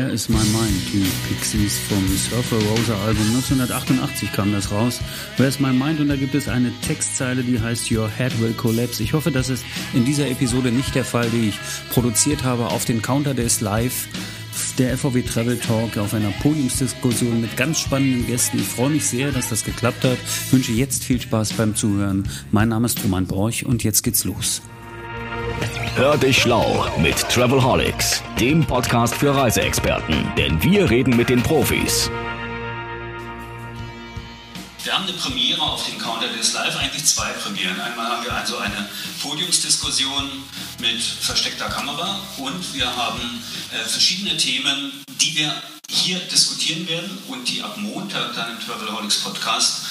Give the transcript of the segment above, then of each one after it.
Where is My Mind? Die Pixies vom Surfer Rosa Album 1988 kam das raus. Where is My Mind? Und da gibt es eine Textzeile, die heißt Your Head Will Collapse. Ich hoffe, das ist in dieser Episode nicht der Fall, die ich produziert habe auf den Counter Days Live. Der FVW Travel Talk auf einer Podiumsdiskussion mit ganz spannenden Gästen. Ich freue mich sehr, dass das geklappt hat. Ich wünsche jetzt viel Spaß beim Zuhören. Mein Name ist Roman Borch und jetzt geht's los. Hör dich schlau mit Travelholics, dem Podcast für Reiseexperten, denn wir reden mit den Profis. Wir haben eine Premiere auf dem Counter des Live, eigentlich zwei Premieren. Einmal haben wir also eine Podiumsdiskussion mit versteckter Kamera und wir haben äh, verschiedene Themen, die wir hier diskutieren werden und die ab Montag dann im Travelholics Podcast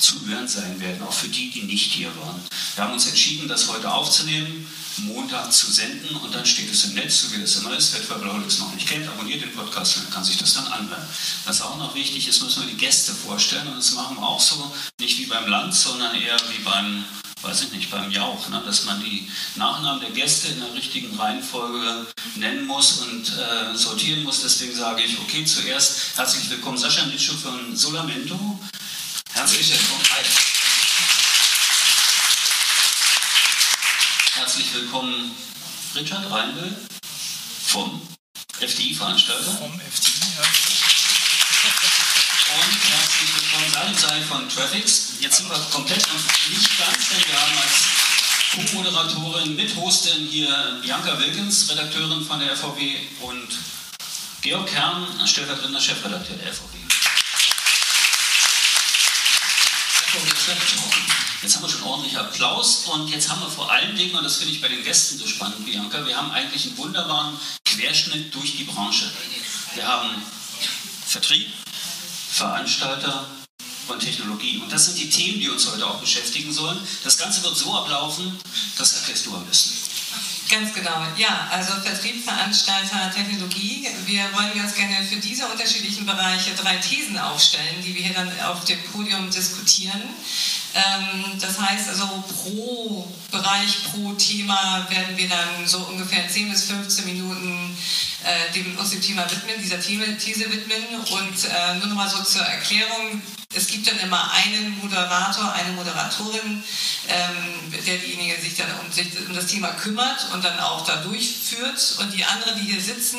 zu hören sein werden, auch für die, die nicht hier waren. Wir haben uns entschieden, das heute aufzunehmen, Montag zu senden und dann steht es im Netz, so wie das immer ist. Wer Travelholics noch nicht kennt, abonniert den Podcast und kann sich das dann anhören. Was auch noch wichtig ist, müssen wir die Gäste vorstellen und das machen wir auch so, nicht wie beim Land, sondern eher wie beim weiß ich nicht, beim Jauch, ne, dass man die Nachnamen der Gäste in der richtigen Reihenfolge nennen muss und äh, sortieren muss. Deswegen sage ich, okay, zuerst herzlich willkommen Sascha Nitschow von Solamento. Herzlich willkommen. Herzlich willkommen Richard Reinbel vom FDI-Veranstalter. Vom FDI, ja. Und herzlich willkommen Salim Sein von Traffics. Jetzt sind wir komplett nicht ganz, denn wir haben als Co-Moderatorin, Mithostin hier Bianca Wilkins, Redakteurin von der FVW und Georg Kern, stellvertretender Chefredakteur der FVW. Jetzt haben wir schon ordentlich Applaus und jetzt haben wir vor allen Dingen, und das finde ich bei den Gästen so spannend, Bianca, wir haben eigentlich einen wunderbaren Querschnitt durch die Branche. Wir haben Vertrieb, Veranstalter und Technologie. Und das sind die Themen, die uns heute auch beschäftigen sollen. Das Ganze wird so ablaufen, das erklärst du am besten. Ganz genau, ja, also Vertrieb, Veranstalter, Technologie. Wir wollen ganz gerne für diese unterschiedlichen Bereiche drei Thesen aufstellen, die wir hier dann auf dem Podium diskutieren. Ähm, das heißt also, pro Bereich, pro Thema werden wir dann so ungefähr 10 bis 15 Minuten äh, uns dem Thema widmen, dieser These widmen. Und äh, nur noch mal so zur Erklärung, es gibt dann immer einen Moderator, eine Moderatorin, ähm, der diejenige sich dann um, sich um das Thema kümmert und dann auch da durchführt. Und die anderen, die hier sitzen,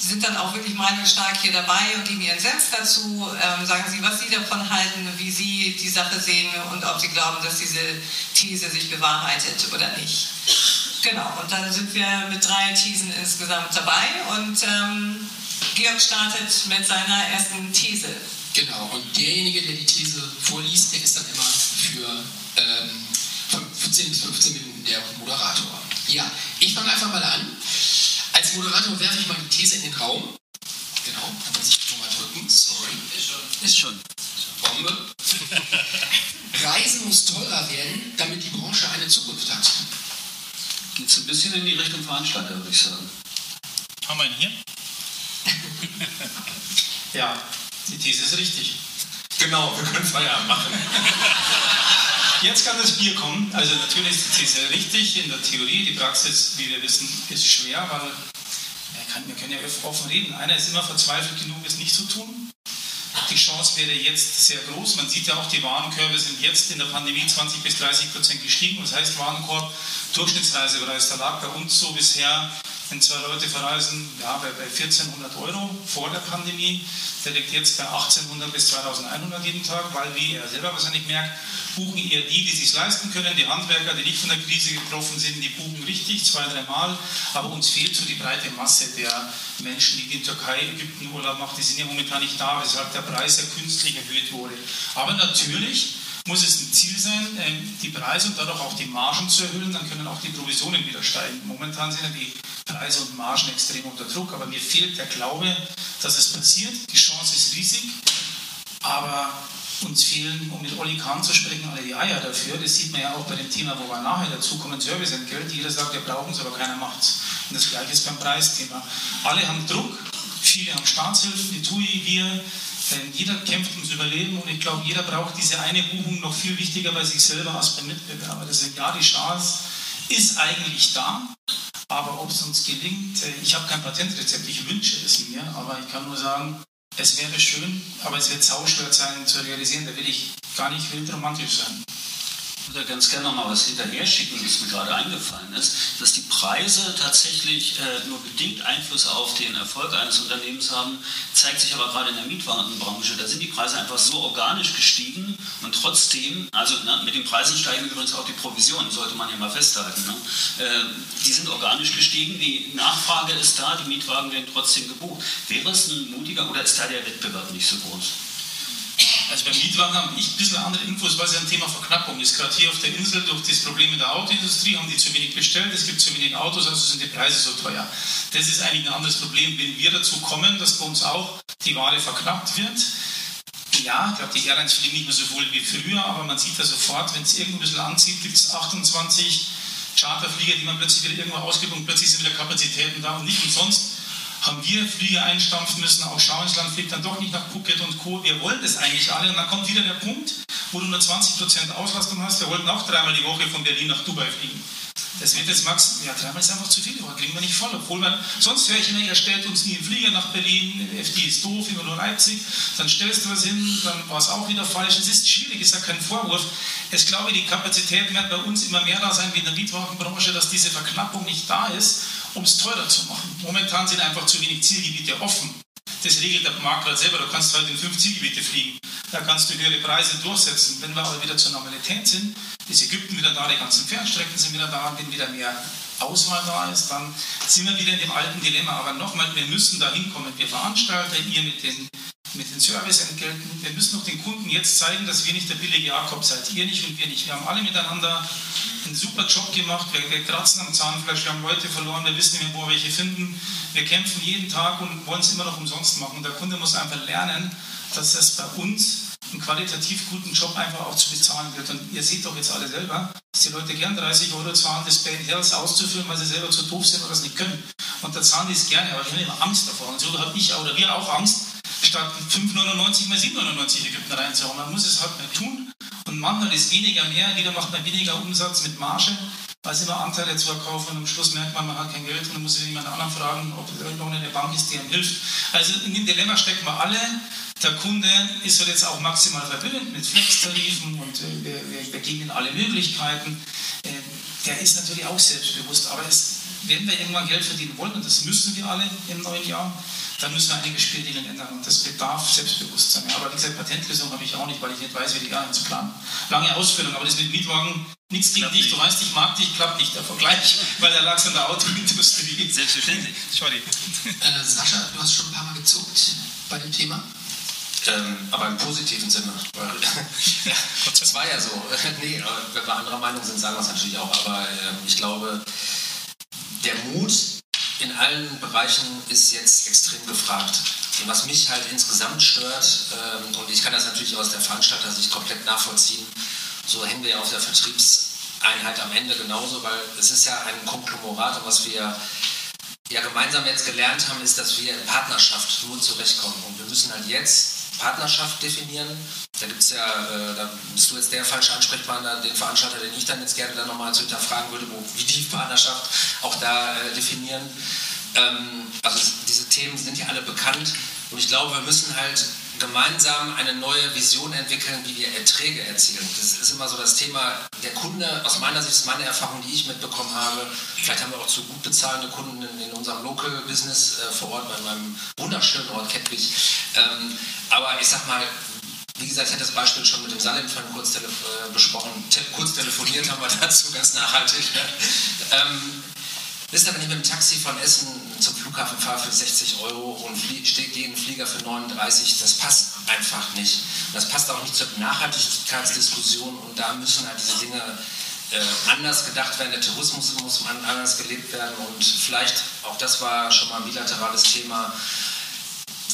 sind dann auch wirklich meinungsstark hier dabei und geben ihren Senf dazu, ähm, sagen sie, was sie davon halten, wie sie die Sache sehen und ob sie glauben, dass diese These sich bewahrheitet oder nicht. Genau, und dann sind wir mit drei Thesen insgesamt dabei und ähm, Georg startet mit seiner ersten These. Genau, und derjenige, der die These vorliest, der ist dann immer für ähm, 15 bis 15 Minuten der Moderator. Ja, ich fange einfach mal an. Als Moderator werfe ich mal die These in den Raum. Genau, kann man sich nochmal drücken. Sorry. Ist schon. Ist schon. Bombe. Reisen muss teurer werden, damit die Branche eine Zukunft hat. Geht es ein bisschen in die Richtung Veranstalter, würde ich sagen. Haben wir ihn hier? ja, die These ist richtig. Genau, wir können Feierabend machen. Jetzt kann das Bier kommen. Also natürlich ist die These richtig in der Theorie. Die Praxis, wie wir wissen, ist schwer, weil wir können ja offen reden. Einer ist immer verzweifelt genug, es nicht zu tun. Die Chance wäre jetzt sehr groß. Man sieht ja auch, die Warenkörbe sind jetzt in der Pandemie 20 bis 30 Prozent gestiegen. Das heißt, Warenkorb, Durchschnittsreisepreis, da lag bei uns so bisher wenn zwei Leute verreisen, ja, bei, bei 1400 Euro vor der Pandemie, der liegt jetzt bei 1800 bis 2100 jeden Tag, weil, wie er selber wahrscheinlich merkt, buchen eher die, die sich leisten können, die Handwerker, die nicht von der Krise getroffen sind, die buchen richtig, zwei, dreimal, aber uns fehlt so die breite Masse der Menschen, die in Türkei, Ägypten Urlaub machen, die sind ja momentan nicht da, weshalb der Preis ja künstlich erhöht wurde. Aber natürlich muss es ein Ziel sein, ähm, die Preise und dadurch auch die Margen zu erhöhen, dann können auch die Provisionen wieder steigen. Momentan sind ja die Preise und Margen extrem unter Druck, aber mir fehlt der Glaube, dass es passiert. Die Chance ist riesig, aber uns fehlen, um mit Olli Kahn zu sprechen, alle die Eier dafür. Das sieht man ja auch bei dem Thema, wo wir nachher dazu kommen, Serviceentgelt. Jeder sagt, wir brauchen es, aber keiner macht es. Und das Gleiche ist beim Preisthema. Alle haben Druck, viele haben Staatshilfen, die TUI, wir, denn jeder kämpft ums Überleben und ich glaube, jeder braucht diese eine Buchung noch viel wichtiger bei sich selber als beim Mitbewerber. Deswegen ja, die Chance ist eigentlich da, Aber ob es uns gelingt, äh, ich habe kein Patentrezept, ich wünsche es mir, aber ich kann nur sagen, es wäre schön, aber es wird sauschwer sein zu realisieren, da will ich gar nicht wild romantisch sein. Ich würde ganz gerne noch mal was hinterher schicken, was mir gerade eingefallen ist, dass die Preise tatsächlich äh, nur bedingt Einfluss auf den Erfolg eines Unternehmens haben, zeigt sich aber gerade in der Mietwagenbranche. Da sind die Preise einfach so organisch gestiegen und trotzdem, also ne, mit den Preisen steigen übrigens auch die Provisionen, sollte man ja mal festhalten. Ne? Äh, die sind organisch gestiegen, die Nachfrage ist da, die Mietwagen werden trotzdem gebucht. Wäre es ein mutiger oder ist da der Wettbewerb nicht so groß? Also beim Mietwagen habe ich ein bisschen andere Infos, weil es ja ein Thema Verknappung ist. Gerade hier auf der Insel durch das Problem in der Autoindustrie haben die zu wenig bestellt, es gibt zu wenig Autos, also sind die Preise so teuer. Das ist eigentlich ein anderes Problem. Wenn wir dazu kommen, dass bei uns auch die Ware verknappt wird, ja, ich glaube, die Airlines fliegen nicht mehr so wohl wie früher, aber man sieht ja sofort, wenn es irgendwo ein bisschen anzieht, gibt es 28 Charterflieger, die man plötzlich wieder irgendwo ausgibt und plötzlich sind wieder Kapazitäten da und nicht umsonst haben wir Flieger einstampfen müssen, auch Schauinsland fliegt dann doch nicht nach Phuket und Co. Wir wollen das eigentlich alle und dann kommt wieder der Punkt, wo du nur 20% Auslastung hast. Wir wollten auch dreimal die Woche von Berlin nach Dubai fliegen. Das wird jetzt Max, ja, dreimal ist einfach zu viel, aber kriegen wir nicht voll. Obwohl man, sonst höre ich immer, ihr stellt uns nie einen Flieger nach Berlin, FD ist doof, immer nur Leipzig, dann stellst du was hin, dann war es auch wieder falsch. Es ist schwierig, ist ja kein Vorwurf. Ich glaube, die Kapazitäten werden bei uns immer mehr da sein wie in der Mietwagenbranche, dass diese Verknappung nicht da ist um es teurer zu machen. Momentan sind einfach zu wenig Zielgebiete offen. Das regelt der Markt gerade selber. Du kannst halt in fünf Zielgebiete fliegen. Da kannst du höhere Preise durchsetzen. Wenn wir aber wieder zur Normalität sind, ist Ägypten wieder da, die ganzen Fernstrecken sind wieder da, wenn wieder mehr Auswahl da ist, dann sind wir wieder in dem alten Dilemma. Aber nochmal, wir müssen da hinkommen. Wir Veranstalter, ihr mit den, mit den Serviceentgelten, wir müssen noch den Kunden jetzt zeigen, dass wir nicht der billige Jakob seid. Ihr nicht und wir nicht. Wir haben alle miteinander einen super Job gemacht. Wir, wir kratzen am Zahnfleisch, wir haben Leute verloren, wir wissen nicht mehr, wo wir welche finden. Wir kämpfen jeden Tag und wollen es immer noch umsonst machen. Und der Kunde muss einfach lernen, dass es bei uns einen qualitativ guten Job einfach auch zu bezahlen wird. Und ihr seht doch jetzt alle selber, dass die Leute gern 30 Euro zahlen, das Bad Health auszuführen, weil sie selber zu doof sind oder das nicht können. Und da zahlen die es gerne, aber ich habe immer Angst davor. Und so habe ich oder wir auch Angst, statt 5,99 mal 7,99 Ägypten reinzuhauen. Man muss es halt mal tun und manchmal ist weniger mehr, wieder macht man weniger Umsatz mit Marge, sie immer Anteile zu verkaufen und am Schluss merkt man, man hat kein Geld und dann muss sich jemand anderen fragen, ob noch eine Bank ist, die einem hilft. Also in dem Dilemma stecken wir alle. Der Kunde ist halt jetzt auch maximal verwöhnt mit Flex-Tarifen und äh, wir, wir, geben ihm alle Möglichkeiten. Äh, der ist natürlich auch selbstbewusst, aber es, wenn wir irgendwann Geld verdienen wollen, und das müssen wir alle im neuen Jahr, dann müssen wir einige Spielregeln ändern und das bedarf Selbstbewusstsein. Ja, aber wie gesagt, Patentlösung habe ich auch nicht, weil ich nicht weiß, wie die gar nicht zu planen. Lange Ausführung, aber das mit Mietwagen, nichts gegen dich, du weißt, ich mag dich, klappt nicht der Vergleich, weil da lag es an der Autoindustrie. Selbstverständlich. Sorry. Äh, Sascha, du hast schon ein paar Mal gezuckt bei dem Thema. Ähm, aber im positiven Sinne. ja, das war ja so. nee, wenn wir anderer Meinung sind, sagen wir es natürlich auch. Aber äh, ich glaube, der Mut in allen Bereichen ist jetzt extrem gefragt. Und was mich halt insgesamt stört, ähm, und ich kann das natürlich aus der Veranstalter-Sicht komplett nachvollziehen, so hängen wir ja auf der Vertriebseinheit am Ende genauso, weil es ist ja ein Konglomerat und was wir ja gemeinsam jetzt gelernt haben, ist, dass wir in Partnerschaft nur zurechtkommen. Und wir müssen halt jetzt Partnerschaft definieren. Da gibt es ja, äh, da bist du jetzt der falsche Ansprechpartner, den Veranstalter, den ich dann jetzt gerne dann nochmal zu hinterfragen würde, wo, wie die Partnerschaft auch da äh, definieren. Ähm, also diese Themen sind ja alle bekannt und ich glaube, wir müssen halt gemeinsam eine neue Vision entwickeln, wie wir Erträge erzielen. Das ist immer so das Thema. Der Kunde, aus meiner Sicht ist meine Erfahrung, die ich mitbekommen habe, vielleicht haben wir auch zu gut bezahlende Kunden in, in unserem Local Business äh, vor Ort, bei meinem wunderschönen Ort Kettwig. Ähm, aber ich sag mal, wie gesagt, ich hatte das Beispiel schon mit dem Salim-Fan kurz äh, besprochen. Te kurz telefoniert haben wir dazu, ganz nachhaltig. Ne? Ähm, ihr, wenn ich mit dem Taxi von Essen zum Flughafen fahre für 60 Euro und stehe gegen Flieger für 39, das passt einfach nicht. Das passt auch nicht zur Nachhaltigkeitsdiskussion und da müssen halt diese Dinge äh, anders gedacht werden. Der Tourismus muss anders gelebt werden und vielleicht, auch das war schon mal ein bilaterales Thema,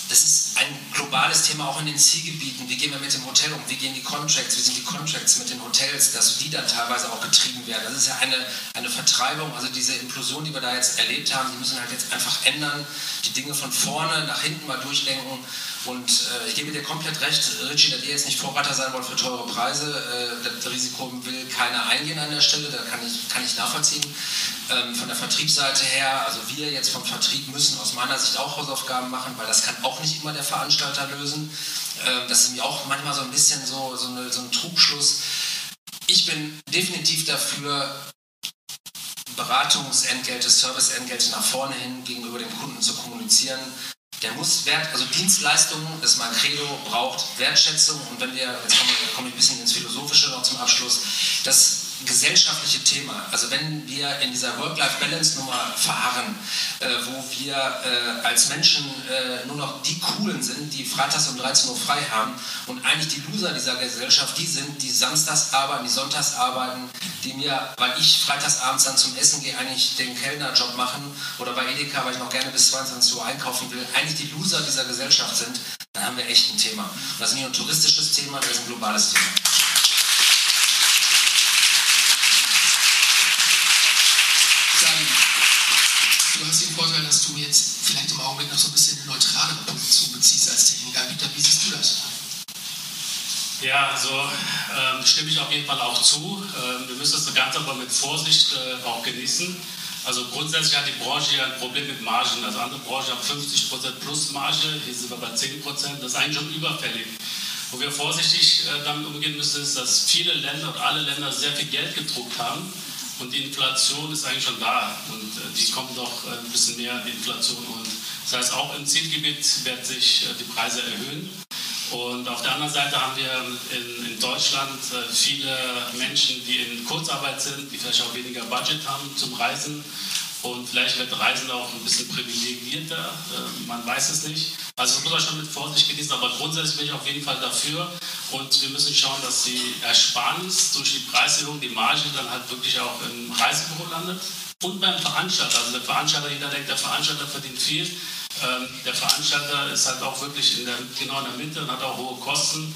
das ist ein globales Thema auch in den Zielgebieten. Wie gehen wir mit dem Hotel um? Wie gehen die Contracts? Wie sind die Contracts mit den Hotels, dass die dann teilweise auch getrieben werden? Das ist ja eine, eine Vertreibung, also diese Implosion, die wir da jetzt erlebt haben, die müssen halt jetzt einfach ändern, die Dinge von vorne nach hinten mal durchdenken. Und äh, ich gebe dir komplett recht, Richie, dass ihr jetzt nicht Vorreiter sein wollt für teure Preise. Äh, das Risiko will keiner eingehen an der Stelle, da kann ich, kann ich nachvollziehen. Ähm, von der Vertriebsseite her, also wir jetzt vom Vertrieb müssen aus meiner Sicht auch Hausaufgaben machen, weil das kann auch nicht immer der Veranstalter lösen. Ähm, das ist mir auch manchmal so ein bisschen so, so, eine, so ein Trugschluss. Ich bin definitiv dafür, Beratungsentgelte, Serviceentgelte nach vorne hin gegenüber dem Kunden zu kommunizieren. Der muss Wert, also Dienstleistungen, ist mein Credo, braucht Wertschätzung. Und wenn wir, jetzt kommen wir ein bisschen ins Philosophische noch zum Abschluss, das gesellschaftliche Thema. Also wenn wir in dieser Work-Life-Balance-Nummer verharren, äh, wo wir äh, als Menschen äh, nur noch die Coolen sind, die freitags um 13 Uhr frei haben und eigentlich die Loser dieser Gesellschaft, die sind, die samstags arbeiten, die sonntags arbeiten, die mir, weil ich freitags abends dann zum Essen gehe, eigentlich den Kellnerjob machen oder bei Edeka, weil ich noch gerne bis 22 Uhr einkaufen will, eigentlich die Loser dieser Gesellschaft sind, dann haben wir echt ein Thema. Das ist nicht nur ein touristisches Thema, das ist ein globales Thema. du hast den Vorteil, dass du jetzt vielleicht im Augenblick noch so ein bisschen eine neutralere Position beziehst als Technikanbieter. Wie siehst du das? Ja, also ähm, stimme ich auf jeden Fall auch zu. Ähm, wir müssen das Ganze aber mit Vorsicht äh, auch genießen. Also grundsätzlich hat die Branche ja ein Problem mit Margen. Also andere Branchen haben 50% plus Marge, hier sind wir bei 10%. Das ist eigentlich schon überfällig. Wo wir vorsichtig äh, damit umgehen müssen, ist, dass viele Länder und alle Länder sehr viel Geld gedruckt haben und die Inflation ist eigentlich schon da und äh, die kommt doch äh, ein bisschen mehr, Inflation. Und das heißt, auch im Zielgebiet werden sich äh, die Preise erhöhen. Und auf der anderen Seite haben wir in, in, Deutschland viele Menschen, die in Kurzarbeit sind, die vielleicht auch weniger Budget haben zum Reisen. Und vielleicht wird Reisen auch ein bisschen privilegierter, man weiß es nicht. Also das muss man schon mit Vorsicht genießen, aber grundsätzlich bin ich auf jeden Fall dafür. Und wir müssen schauen, dass die Ersparnis durch die Preiserhöhung, die Marge dann halt wirklich auch im Reisebüro landet. Und beim Veranstalter, also der Veranstalter, jeder denkt, der Veranstalter verdient viel. Ähm, der Veranstalter ist halt auch wirklich in der, genau in der Mitte und hat auch hohe Kosten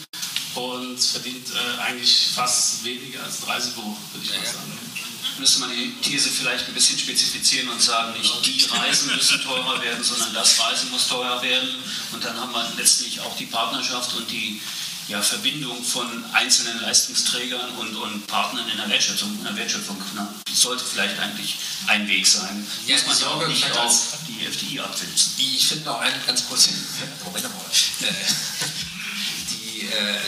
und verdient äh, eigentlich fast weniger als ein Reisebüro, würde ich mal sagen müsste man die These vielleicht ein bisschen spezifizieren und sagen, nicht die Reisen müssen teurer werden, sondern das Reisen muss teurer werden. Und dann haben wir letztlich auch die Partnerschaft und die ja, Verbindung von einzelnen Leistungsträgern und, und Partnern in der Wertschöpfung. In der Wertschöpfung ne? Das sollte vielleicht eigentlich ein Weg sein. Ja, muss man ja auch nicht auf die FDI abwälzen. Ich finde noch einen ganz kurz. Moment mal. Äh, die, äh,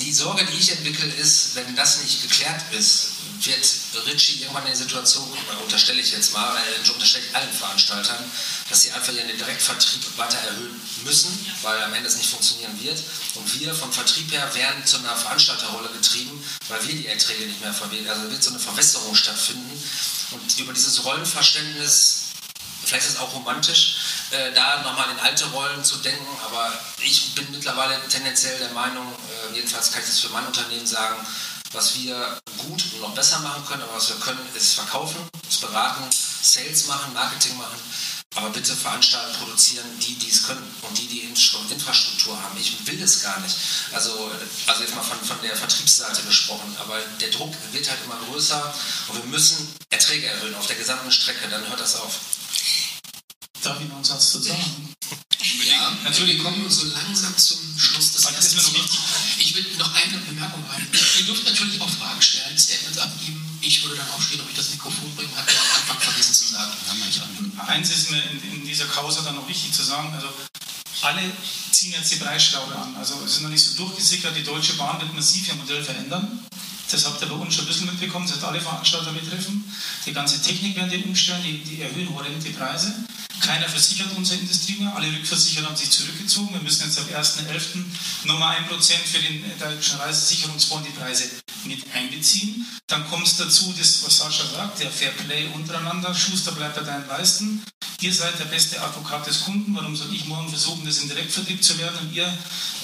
die Sorge, die ich entwickle, ist, wenn das nicht geklärt ist, wird Ritchie irgendwann in die Situation kommen, unterstelle ich jetzt mal, äh, unterstelle ich allen Veranstaltern, dass sie einfach ihren Direktvertrieb weiter erhöhen müssen, weil am Ende es nicht funktionieren wird. Und wir vom Vertrieb her werden zu einer Veranstalterrolle getrieben, weil wir die Erträge nicht mehr verwählen. Also wird so eine Verwässerung stattfinden. Und über dieses Rollenverständnis, vielleicht ist es auch romantisch, äh, da nochmal in alte Rollen zu denken, aber ich bin mittlerweile tendenziell der Meinung, äh, jedenfalls kann ich das für mein Unternehmen sagen, was wir gut noch besser machen können, aber was wir können, ist verkaufen, ist beraten, Sales machen, Marketing machen. Aber bitte veranstalten, produzieren die, die es können und die, die Infrastruktur haben. Ich will es gar nicht. Also, also jetzt mal von, von der Vertriebsseite gesprochen. Aber der Druck wird halt immer größer und wir müssen Erträge erhöhen auf der gesamten Strecke. Dann hört das auf. Darf ich noch einen Satz zu sagen? Ja, natürlich kommen wir so langsam zum Schluss des ersten Ich will noch eine Bemerkung rein. Ihr dürft natürlich auch Ich würde dann aufstehen, ob ich das Mikrofon bringen, hat er am Anfang vergessen zu sagen. Eins ist mir in, in dieser Causa dann noch wichtig zu sagen, also alle ziehen jetzt die Preisschraube an. Also es ist noch nicht so durchgesickert, die Deutsche Bahn wird massiv ihr Modell verändern. Das habt ihr bei uns schon ein bisschen mitbekommen, das wird alle Veranstalter betreffen. Die ganze Technik werden die umstellen, die, die erhöhen horrend die Preise. Keiner versichert unsere Industrie mehr, alle Rückversicherer haben sich zurückgezogen. Wir müssen jetzt ab 1.11. nochmal 1% für den deutschen Reisesicherungsfonds die Preise mit einbeziehen. Dann kommt es dazu, das, was Sascha sagt, der Fair Play untereinander. Schuster bleibt bei deinen Leisten. Ihr seid der beste Advokat des Kunden. Warum soll ich morgen versuchen, das im Direktvertrieb zu werden? Und ihr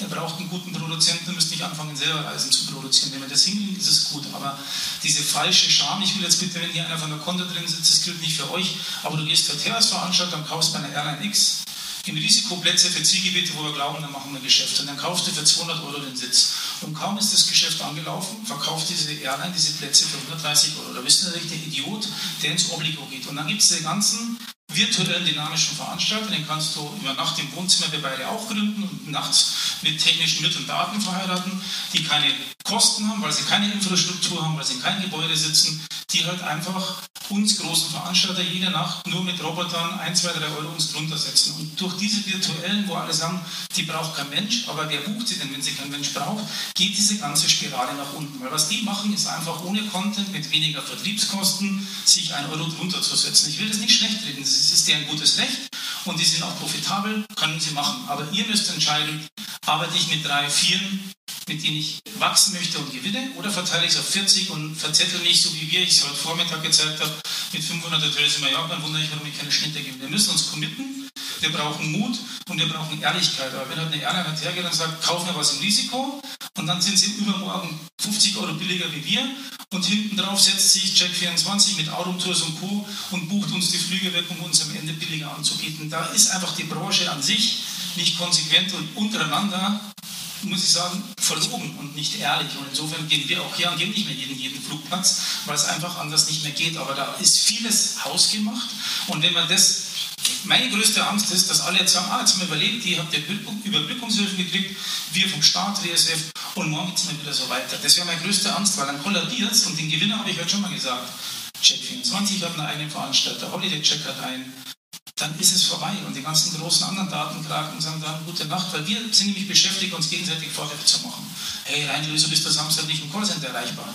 braucht einen guten Produzenten, müsst nicht anfangen, selber Reisen zu produzieren. Wenn wir das hinkriegen, ist es gut. Aber diese falsche Scham, ich will jetzt bitte, wenn hier einer von der Konto drin sitzt, das gilt nicht für euch, aber du gehst heute her als Veranstalter kaufst bei einer Airline X in Risikoplätze für Zielgebiete, wo wir glauben, da machen wir Geschäft. Und dann kauft ihr für 200 Euro den Sitz. Und kaum ist das Geschäft angelaufen, verkauft diese Airline diese Plätze für 130 Euro. Da wisst ihr, der Idiot, der ins Obligo geht. Und dann gibt es den ganzen virtuellen dynamischen Veranstalter, den kannst du über Nacht im Wohnzimmer, wir beide auch gründen und nachts mit technischen Mitteln Daten verheiraten, die keine Kosten haben, weil sie keine Infrastruktur haben, weil sie in keinem Gebäude sitzen, die halt einfach uns großen Veranstalter jede Nacht nur mit Robotern 1, 2, 3 Euro uns drunter setzen. Und durch diese virtuellen, wo alle sagen, die braucht kein Mensch, aber wer bucht sie denn, wenn sie kein Mensch braucht, geht diese ganze Spirale nach unten. Weil was die machen, ist einfach ohne Content, mit weniger Vertriebskosten, sich ein Euro drunter zu setzen. Ich will das nicht schlecht reden, das ist deren gutes Recht und die sind auch profitabel, können sie machen. Aber ihr müsst entscheiden, arbeite ich mit drei, vieren, mit denen ich wachsen möchte und gewinne, oder verteile ich es auf 40 und verzettel mich, so wie wir, ich es heute Vormittag gezeigt habe, mit 500 Hotels in Mallorca, wundere ich, warum ich keine Schnitte gebe. Wir müssen uns committen, wir brauchen Mut und wir brauchen Ehrlichkeit. Aber wenn halt eine halt hergeht und sagt, kauf mir was im Risiko und dann sind sie übermorgen 50 Euro billiger wie wir und hinten drauf setzt sich Check24 mit Autumtours und Co. und bucht uns die Flüge weg, um uns am Ende billiger anzubieten. Da ist einfach die Branche an sich nicht konsequent und untereinander muss ich sagen, verlogen und nicht ehrlich. Und insofern gehen wir auch hier und gehen nicht mehr jeden, jeden Flugplatz, weil es einfach anders nicht mehr geht. Aber da ist vieles hausgemacht. Und wenn man das, meine größte Angst ist, dass alle jetzt sagen, ah, jetzt haben wir überlebt, die habt ihr Überbrückungshilfen gekriegt, wir vom Staat, WSF, und morgen geht es mir wieder so weiter. Das wäre meine größte Angst, weil dann kollabiert es. Und den Gewinner habe ich heute schon mal gesagt. Check24 hat einen eigenen Veranstalter, Holiday Check hat einen, dann ist es vorbei. Und die ganzen großen anderen Datenkraken sagen dann gute Nacht, weil wir sind nämlich beschäftigt, uns gegenseitig Vorwürfe zu machen. Hey, Reinlöser, bist du Samstag nicht im Callcenter erreichbar?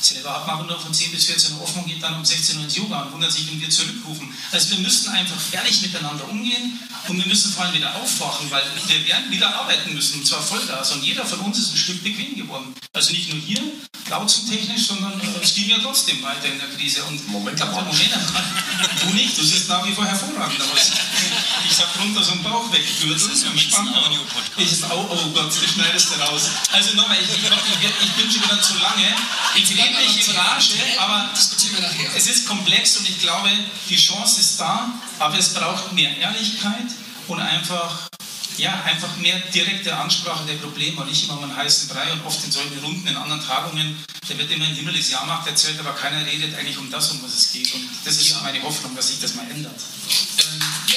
Selber hat man nur von 10 bis 14 Uhr offen und geht dann um 16 Uhr ins Yoga und wundert sich, wenn wir zurückrufen. Also wir müssen einfach ehrlich miteinander umgehen und wir müssen vor allem wieder aufwachen, weil wir werden wieder arbeiten müssen, und zwar Vollgas. Und jeder von uns ist ein Stück bequem geworden. Also nicht nur hier, technisch, sondern äh, es ging ja trotzdem weiter in der Krise. Und Moment mal. Moment Du nicht, du siehst nach wie vor hervorragend aus. Ich habe runter so einen Bauch weggegürtet. Das ist ein Audio-Podcast. Oh, oh Gott, das schneidest du raus. Also nochmal, ich, ich, ich, bin schon wieder zu lange. Ich rede nicht in Rage, aber es ist komplex und ich glaube, die Chance ist da, aber es braucht mehr Ehrlichkeit und einfach ja, einfach mehr direkte Ansprache der Probleme und nicht immer einen heißen Brei und oft in solchen Runden, in anderen Tagungen, da wird immer ein Himmel ist Jahrmarkt erzählt, aber keiner redet eigentlich um das, um was es geht. Und das ist ja. meine Hoffnung, dass sich das mal ändert. Ja.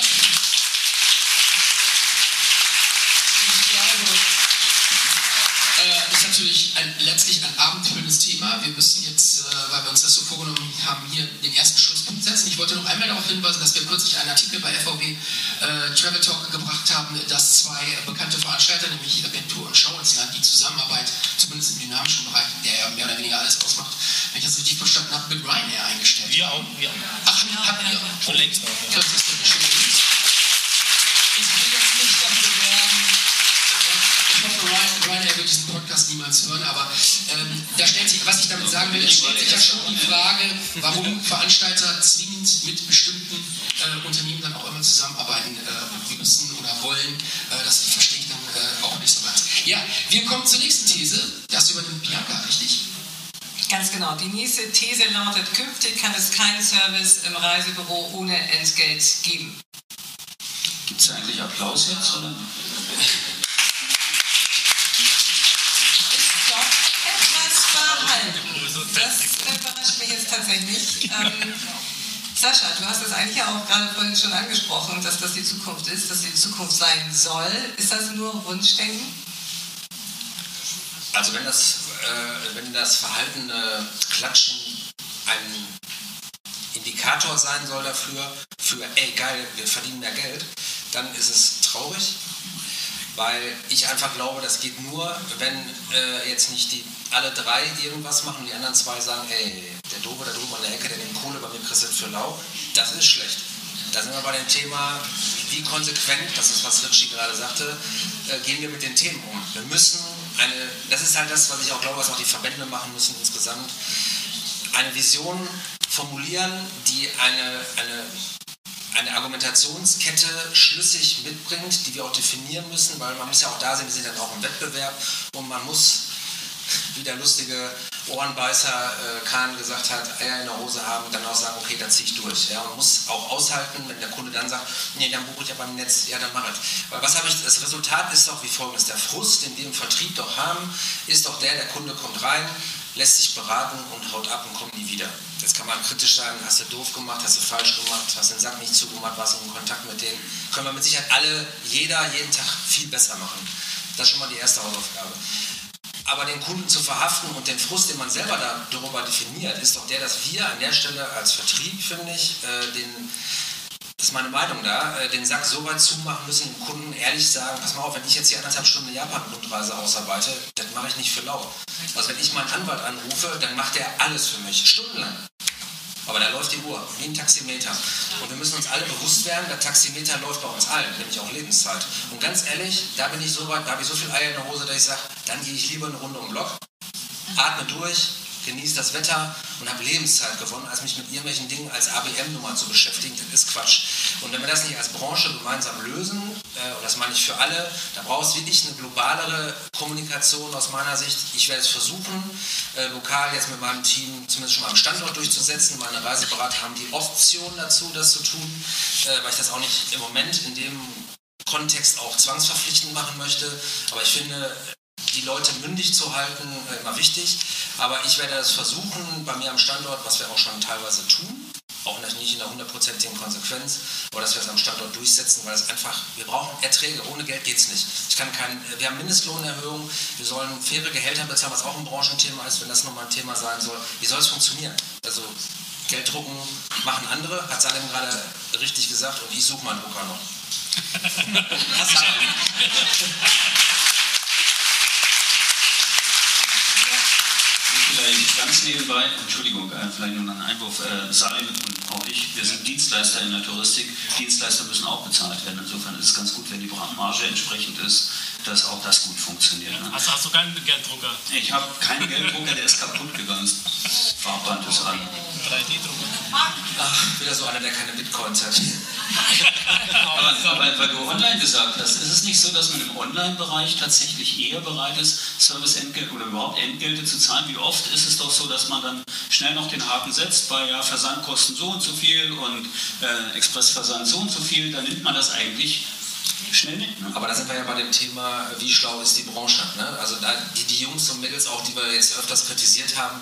Äh, ist natürlich ein, letztlich ein abendfüllendes Thema. Wir müssen jetzt, äh, weil wir uns das so vorgenommen haben, hier den ersten Schlusspunkt setzen. Ich wollte noch einmal darauf hinweisen, dass wir kürzlich einen Artikel bei FVW äh, Travel Talk gebracht haben, dass zwei bekannte Veranstalter, nämlich Agentur und Schauinsland, die Zusammenarbeit, zumindest im dynamischen Bereich, der ja mehr oder weniger alles ausmacht, wenn ich das richtig verstanden habe, mit Ryanair eingestellt. Wir auch, wir auch. Ach, habt ihr? Schon längst auch. Ja. Das ist doch schön. Ich will jetzt nicht dafür werben, ich hoffe, Ryan, Ryan wird diesen Niemals hören, aber ähm, da stellt sich, was ich damit sagen will, es stellt sich ja schon die Frage, warum Veranstalter zwingend mit bestimmten äh, Unternehmen dann auch immer zusammenarbeiten äh, müssen oder wollen. Äh, das verstehe ich dann äh, auch nicht so ganz. Ja, wir kommen zur nächsten These. Das übernimmt Bianca, richtig? Ganz genau. Die nächste These lautet, künftig kann es keinen Service im Reisebüro ohne Entgelt geben. Gibt es eigentlich Applaus jetzt? Oder? Jetzt tatsächlich. Ähm, Sascha, du hast das eigentlich auch gerade vorhin schon angesprochen, dass das die Zukunft ist, dass die Zukunft sein soll. Ist das nur Wunschdenken? Also wenn das, äh, wenn das verhaltene Klatschen ein Indikator sein soll dafür, für ey geil, wir verdienen mehr Geld, dann ist es traurig, weil ich einfach glaube, das geht nur, wenn äh, jetzt nicht die alle drei irgendwas machen, die anderen zwei sagen, ey, der Doofe da drüben an der Ecke, der den Kohle bei mir kriegt für lau, das ist schlecht. Da sind wir bei dem Thema, wie konsequent, das ist was Ritchie gerade sagte, äh, gehen wir mit den Themen um. Wir müssen eine, das ist halt das, was ich auch glaube, was auch die Verbände machen müssen insgesamt, eine Vision formulieren, die eine, eine eine Argumentationskette schlüssig mitbringt, die wir auch definieren müssen, weil man muss ja auch da sehen, wir sind dann auch im Wettbewerb und man muss wie der lustige Ohrenbeißer äh, Kahn gesagt hat, Eier in der Hose haben, dann auch sagen, okay, da ziehe ich durch. Ja, man muss auch aushalten, wenn der Kunde dann sagt, nee, dann buche ich ja beim Netz, ja, dann mach ich. Weil was habe ich, das Resultat ist doch wie folgendes, der Frust, den wir im Vertrieb doch haben, ist doch der, der Kunde kommt rein, lässt sich beraten und haut ab und kommt nie wieder. Jetzt kann man kritisch sagen, hast du doof gemacht, hast du falsch gemacht, hast den Sack nicht zugemacht, warst in Kontakt mit denen. Können wir mit Sicherheit alle, jeder, jeden Tag viel besser machen. Das ist schon mal die erste Hausaufgabe. Aber den Kunden zu verhaften und den Frust, den man selber darüber definiert, ist doch der, dass wir an der Stelle als Vertrieb, finde ich, äh, den, das ist meine Meinung da, äh, den Sack so weit zumachen müssen, dem Kunden ehrlich sagen, pass mal auf, wenn ich jetzt hier anderthalb Stunden Japan-Rundreise ausarbeite, das mache ich nicht für lau. Also wenn ich meinen Anwalt anrufe, dann macht er alles für mich, stundenlang. Aber da läuft die Uhr, wie ein Taximeter. Und wir müssen uns alle bewusst werden, der Taximeter läuft bei uns allen, nämlich auch Lebenszeit. Und ganz ehrlich, da bin ich so weit, da habe ich so viel Eier in der Hose, dass ich sage, dann gehe ich lieber eine Runde um den Block, atme durch, genieße das Wetter und habe Lebenszeit gewonnen, als mich mit irgendwelchen Dingen als ABM-Nummer zu beschäftigen. Das ist Quatsch. Und wenn wir das nicht als Branche gemeinsam lösen, äh, und das meine ich für alle, da braucht es wirklich eine globalere Kommunikation aus meiner Sicht. Ich werde es versuchen, äh, lokal jetzt mit meinem Team zumindest schon mal am Standort durchzusetzen. Meine Reiseberater haben die Option dazu, das zu tun, äh, weil ich das auch nicht im Moment in dem Kontext auch zwangsverpflichtend machen möchte. Aber ich finde, die Leute mündig zu halten, äh, immer wichtig. Aber ich werde das versuchen bei mir am Standort, was wir auch schon teilweise tun, auch nicht in der hundertprozentigen Konsequenz, aber dass wir es am Standort durchsetzen, weil es einfach, wir brauchen Erträge, ohne Geld geht es nicht. Ich kann kein, wir haben Mindestlohnerhöhungen, wir sollen faire Gehälter bezahlen, was auch ein Branchenthema ist, wenn das nochmal ein Thema sein soll. Wie soll es funktionieren? Also Geld drucken machen andere, hat Salem gerade richtig gesagt und ich suche meinen Drucker noch. Hast du vielleicht ganz nebenbei, Entschuldigung, äh, vielleicht nur ein Einwurf, äh, Salim und auch ich, wir sind Dienstleister in der Touristik. Dienstleister müssen auch bezahlt werden. Insofern ist es ganz gut, wenn die Marge entsprechend ist, dass auch das gut funktioniert. Ne? Also hast du keinen Gelddrucker? Ich habe keinen Gelddrucker, der ist kaputt gegangen. Farbband ist an. 3D-Drucker. Ach, wieder so einer, der keine Bitcoins hat. aber, weil, weil, du online gesagt hast, ist es nicht so, dass man im Online-Bereich tatsächlich eher bereit ist, Service-Entgelte oder überhaupt Entgelte zu zahlen? Wie oft ist es doch so, dass man dann schnell noch den Haken setzt, bei ja, Versandkosten so und so viel und äh, Expressversand so und so viel, dann nimmt man das eigentlich schnell. Ne? Aber da sind wir ja bei dem Thema, wie schlau ist die Branche. Ne? Also die, die Jungs und Mädels auch, die wir jetzt öfters kritisiert haben,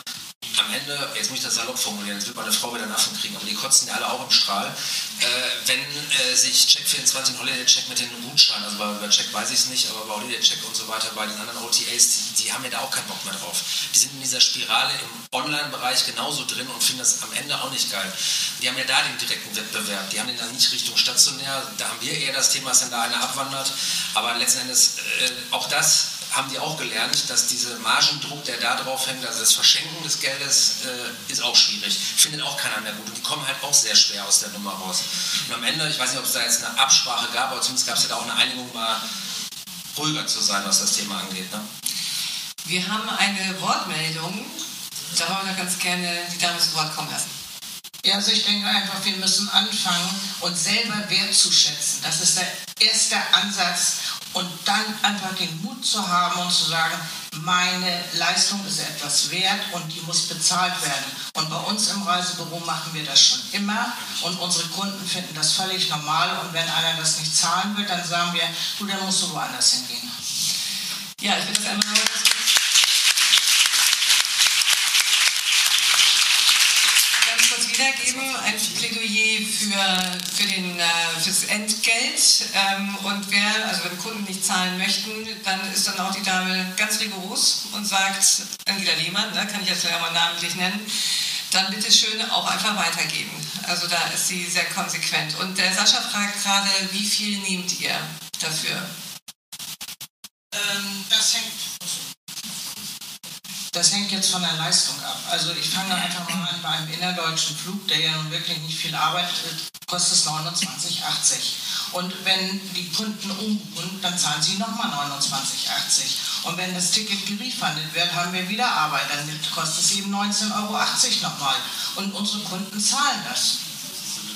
am Ende, jetzt muss ich das salopp formulieren, jetzt wird meine Frau wieder einen Affen kriegen, aber die kotzen ja alle auch im Strahl. Äh, wenn äh, sich Check24 und Holiday Check mit den Gutscheinen, also bei, bei Check weiß ich es nicht, aber bei Holiday Check und so weiter, bei den anderen OTAs, die, die, haben ja da auch keinen Bock mehr drauf. Die sind in dieser Spirale im Online-Bereich genauso drin und finden das am Ende auch nicht geil. Die haben ja da den direkten Wettbewerb, die haben den dann nicht Richtung stationär, da haben wir eher das Thema, dass dann da einer abwandert, aber letzten Endes äh, auch das haben die auch gelernt, dass dieser Margendruck, der da drauf hängt, also das Verschenken des Geldes, äh, ist auch schwierig. Findet auch keiner mehr gut. Und die kommen halt auch sehr schwer aus der Nummer raus. Und am Ende, ich weiß nicht, ob es da jetzt eine Absprache gab, aber zumindest gab es ja da auch eine Einigung, mal ruhiger zu sein, was das Thema angeht. Ne? Wir haben eine Wortmeldung. Da wollen wir ganz gerne die Dame zu Wort kommen lassen. Ja, also ich denke einfach, wir müssen anfangen, uns selber wertzuschätzen. Das ist der erste Ansatz und dann einfach den Mut zu haben und zu sagen, meine Leistung ist etwas wert und die muss bezahlt werden. Und bei uns im Reisebüro machen wir das schon immer und unsere Kunden finden das völlig normal und wenn einer das nicht zahlen will, dann sagen wir, du, dann musst du woanders hingehen. Ja, ich will das einmal wiedergeben, ein Für, für, den, äh, fürs Entgelt. Ähm, und wer, also wenn Kunden nicht zahlen möchten, dann ist dann auch die Dame ganz rigoros und sagt, Angela Lehmann, ne, kann ich jetzt ja mal namentlich nennen, dann bitte schön auch einfach weitergeben. Also da ist sie sehr konsequent. Und der Sascha fragt gerade, wie viel nehmt ihr dafür? Ähm, das hängt das hängt jetzt von der Leistung ab. Also ich fange einfach mal an, bei einem innerdeutschen Flug, der ja nun wirklich nicht viel arbeitet, kostet es 29,80. Und wenn die Kunden umbuchen, dann zahlen sie nochmal 29,80. Und wenn das Ticket gerefundet wird, haben wir wieder Arbeit, dann kostet es eben 19,80 Euro nochmal. Und unsere Kunden zahlen das.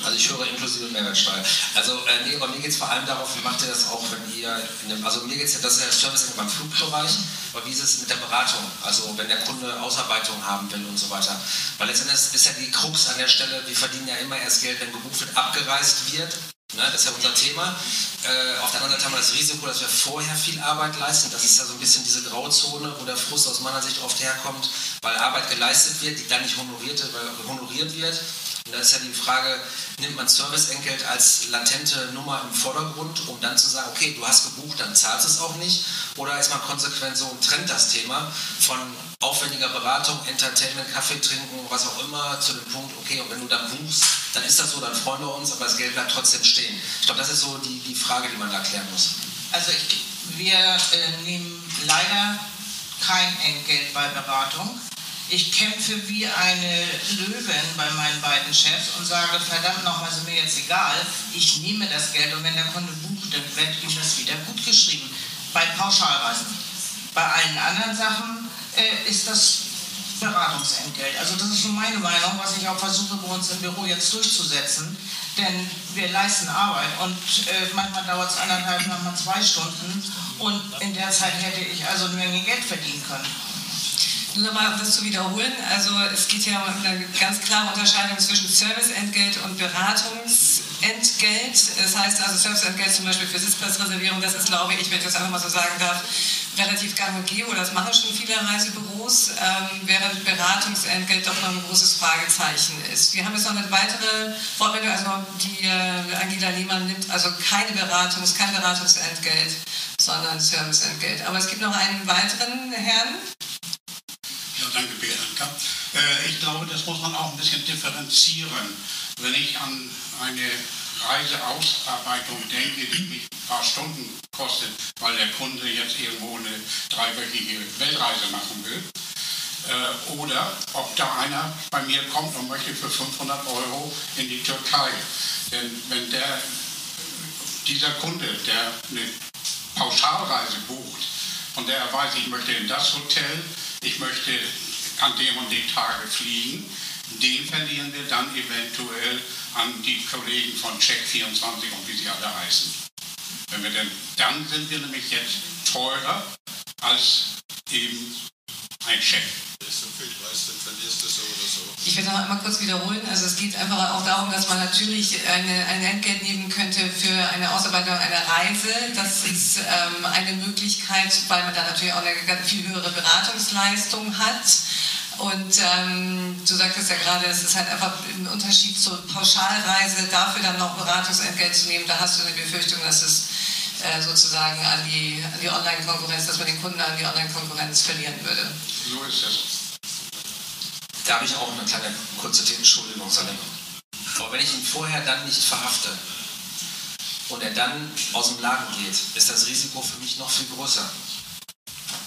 Also ich höre inklusive Mehrwertsteuer. Also äh, nee, aber mir geht es vor allem darauf, wie macht ihr das auch, wenn ihr, einem, also mir geht es ja, das ist ja Service beim Flugbereich, aber wie ist es mit der Beratung? Also wenn der Kunde Ausarbeitung haben will und so weiter. Weil letztendlich ist ja die Krux an der Stelle, wir verdienen ja immer erst Geld, wenn gebucht wird, abgereist wird. Ne, das ist ja unser Thema. Äh, auf der anderen Seite haben wir das Risiko, dass wir vorher viel Arbeit leisten. Das ist ja so ein bisschen diese Grauzone, wo der Frust aus meiner Sicht oft herkommt, weil Arbeit geleistet wird, die dann nicht honoriert, honoriert wird. Da ist ja die Frage, nimmt man Serviceentgelt als latente Nummer im Vordergrund, um dann zu sagen, okay, du hast gebucht, dann zahlst es auch nicht? Oder ist man konsequent so und trennt das Thema von aufwendiger Beratung, Entertainment, Kaffee trinken, was auch immer, zu dem Punkt, okay, und wenn du dann buchst, dann ist das so, dann freuen wir uns, aber das Geld bleibt trotzdem stehen. Ich glaube, das ist so die, die Frage, die man da klären muss. Also ich, wir äh, nehmen leider kein Entgelt bei Beratung. Ich kämpfe wie eine Löwin bei meinen beiden Chefs und sage, verdammt nochmal, ist mir jetzt egal, ich nehme das Geld und wenn der Kunde bucht, dann wird ihm das wieder gut geschrieben. Bei Pauschalreisen. Bei allen anderen Sachen äh, ist das Beratungsentgelt. Also das ist so meine Meinung, was ich auch versuche bei uns im Büro jetzt durchzusetzen. Denn wir leisten Arbeit und äh, manchmal dauert es anderthalb, manchmal zwei Stunden und in der Zeit hätte ich also eine Menge Geld verdienen können. Nochmal, um das zu wiederholen, also es geht ja um eine ganz klare Unterscheidung zwischen Serviceentgelt und Beratungsentgelt. Das heißt also Serviceentgelt zum Beispiel für Sitzplatzreservierung, das ist, glaube ich, wenn ich das einfach mal so sagen darf, relativ gang und gäbe, das machen schon viele Reisebüros, ähm, während Beratungsentgelt doch noch ein großes Fragezeichen ist. Wir haben jetzt noch eine weitere Wortmeldung, also die äh, Angela Lehmann nimmt also keine Beratungs-, kein Beratungsentgelt, sondern Serviceentgelt. Aber es gibt noch einen weiteren Herrn. Ja, danke, Bianca. Äh, ich glaube, das muss man auch ein bisschen differenzieren. Wenn ich an eine Reiseausarbeitung denke, die mich ein paar Stunden kostet, weil der Kunde jetzt irgendwo eine dreiwöchige Weltreise machen will. Äh, oder ob da einer bei mir kommt und möchte für 500 Euro in die Türkei. Denn wenn der, dieser Kunde, der eine Pauschalreise bucht und der weiß, ich möchte in das Hotel, ich möchte an dem und den Tage fliegen, den verlieren wir dann eventuell an die Kollegen von Check24 und wie sie alle heißen. Wenn wir denn, dann sind wir nämlich jetzt teurer als eben ein Check. Ich will noch einmal kurz wiederholen. Also es geht einfach auch darum, dass man natürlich eine, ein Entgelt nehmen könnte für eine Ausarbeitung einer Reise. Das ist ähm, eine Möglichkeit, weil man da natürlich auch eine viel höhere Beratungsleistung hat. Und ähm, du sagtest ja gerade, es ist halt einfach ein Unterschied zur Pauschalreise, dafür dann noch Beratungsentgelt zu nehmen. Da hast du eine Befürchtung, dass es äh, sozusagen an die, an die Online-Konkurrenz, dass man den Kunden an die Online-Konkurrenz verlieren würde. So ist es. Da habe ich auch eine kleine kurze Entschuldigung, Salim. Aber wenn ich ihn vorher dann nicht verhafte und er dann aus dem Laden geht, ist das Risiko für mich noch viel größer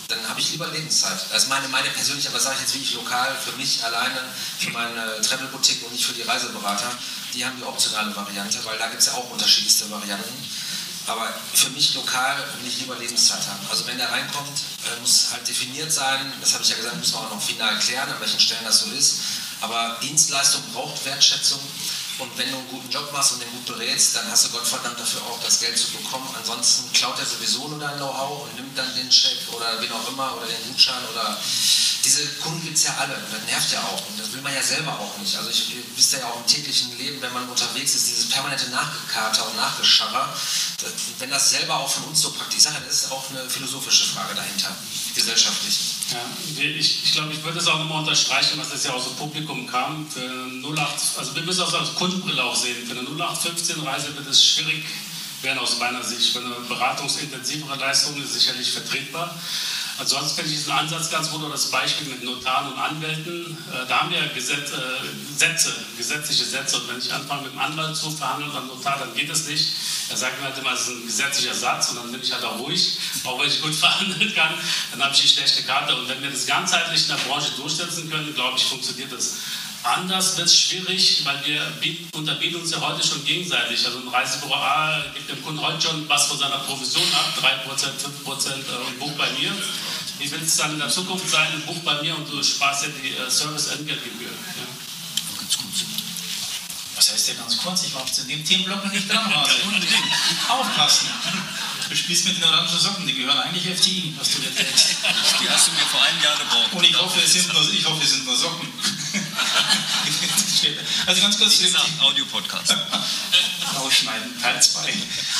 dann habe ich lieber Lebenszeit. Das ist meine, meine persönliche, aber sage ich jetzt wirklich lokal, für mich alleine, für meine Travel-Boutique und nicht für die Reiseberater, die haben die optionale Variante, weil da gibt es ja auch unterschiedlichste Varianten. Aber für mich lokal will ich lieber Lebenszeit haben. Also wenn der reinkommt, äh, muss halt definiert sein, das habe ich ja gesagt, müssen wir auch noch final klären, an welchen Stellen das so ist. Aber Dienstleistung braucht Wertschätzung und wenn du einen guten Job machst und den gut berätst, dann hast du Gottverdammt dafür auch das Geld zu bekommen. Ansonsten klaut er sowieso nur dein Know-how und nimmt dann den Check oder wen auch immer oder den Gutschein oder diese Kunden gibt es ja alle. Das nervt ja auch und das will man ja selber auch nicht. Also ich wisst ja auch im täglichen Leben, wenn man unterwegs ist, dieses permanente Nachgekater und Nachgescharrer, das, wenn das selber auch von uns so praktisch ist, das ist auch eine philosophische Frage dahinter, gesellschaftlich. Ja, ich, ich glaube, ich würde es auch nochmal unterstreichen, was jetzt ja aus dem Publikum kam. Für 08, also wir müssen das als Kundenbrille auch sehen. Für eine 0815-Reise wird es schwierig werden aus meiner Sicht. Für eine beratungsintensivere Leistung ist sicherlich vertretbar. Ansonsten finde ich diesen Ansatz ganz gut, oder das Beispiel mit Notaren und Anwälten. Äh, da haben wir Gesetz, äh, Sätze, gesetzliche Sätze. Und wenn ich anfange mit einem Anwalt zu verhandeln oder Notar, dann geht es nicht. Er sagt mir halt immer, es ist ein gesetzlicher Satz und dann bin ich halt auch ruhig, auch wenn ich gut verhandeln kann. Dann habe ich die schlechte Karte. Und wenn wir das ganzheitlich in der Branche durchsetzen können, glaube ich, funktioniert das. Anders wird es schwierig, weil wir unterbieten uns ja heute schon gegenseitig. Also ein Reisebüro A gibt dem Kunden heute schon was von seiner Provision ab, 3%, 5% und bucht bei mir. Wie wird es dann in der Zukunft sein, buch bei mir und du sparst ja die äh, Service-Entgeltgebühr. Ja. Was heißt ja ganz kurz, ich war zu dem Themenblock noch nicht dran, Hase. Aufpassen. Du spielst mit den orangen Socken, die gehören eigentlich FTI, was du dir denkst. Die hast du mir vor einem Jahr gebraucht. Und ich hoffe, es sind nur, ich hoffe, es sind nur Socken. Also ganz kurz. Audio-Podcast. Rausschneiden, Teil 2.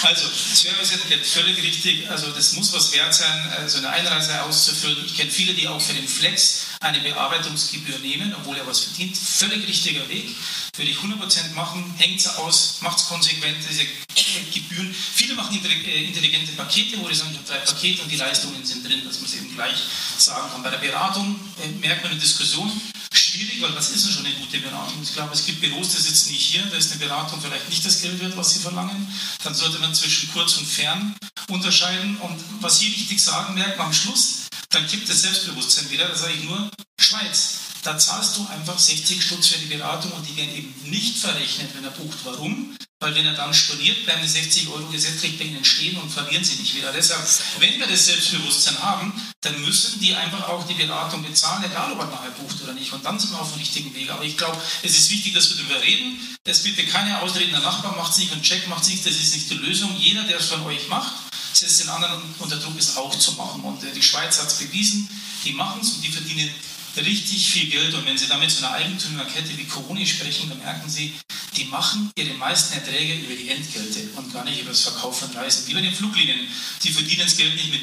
Also, Service Etiquette, völlig richtig. Also, das muss was wert sein, so eine Einreise auszufüllen. Ich kenne viele, die auch für den Flex eine Bearbeitungsgebühr nehmen, obwohl er was verdient. Völlig richtiger Weg. Würde ich 100% machen. Hängt es aus, macht es konsequent, diese Gebühren. Viele machen intelligente Pakete, wo die sagen, ich habe drei Pakete und die Leistungen sind drin, dass man es eben gleich sagen kann. Bei der Beratung äh, merkt man eine Diskussion. Schwierig, weil was ist denn schon eine gute Beratung? Ich glaube, es gibt Büros, die sitzen nicht hier, da ist eine Beratung vielleicht nicht das Geld wert, was sie verlangen. Dann sollte man zwischen kurz und fern unterscheiden. Und was Sie richtig sagen, merkt man am Schluss, dann kippt das Selbstbewusstsein wieder. Da sage ich nur, Schweiz, da zahlst du einfach 60 Stutz für die Beratung und die werden eben nicht verrechnet, wenn er bucht. Warum? Weil wenn er dann storniert, bleiben die 60 Euro gesetzlich bei Ihnen stehen und verlieren Sie nicht wieder. Deshalb, wenn wir das Selbstbewusstsein haben, dann müssen die einfach auch die Beratung bezahlen, egal ob er nachher bucht oder nicht. Und dann sind wir auf dem richtigen Weg. Aber ich glaube, es ist wichtig, dass wir darüber reden. Es bitte keine Ausreden, der Nachbar macht es nicht und Check macht es nicht. Das ist nicht die Lösung. Jeder, der es von euch macht, setzt den anderen unter Druck, es auch zu machen. Und die Schweiz hat es bewiesen, die machen es und die verdienen richtig viel Geld. Und wenn Sie damit zu einer Eigentümerkette wie Coroni sprechen, dann merken Sie, die machen ihre meisten Erträge über die Entgelte und gar nicht über das Verkauf von Reisen. Wie bei den Fluglinien. Die verdienen das Geld nicht mit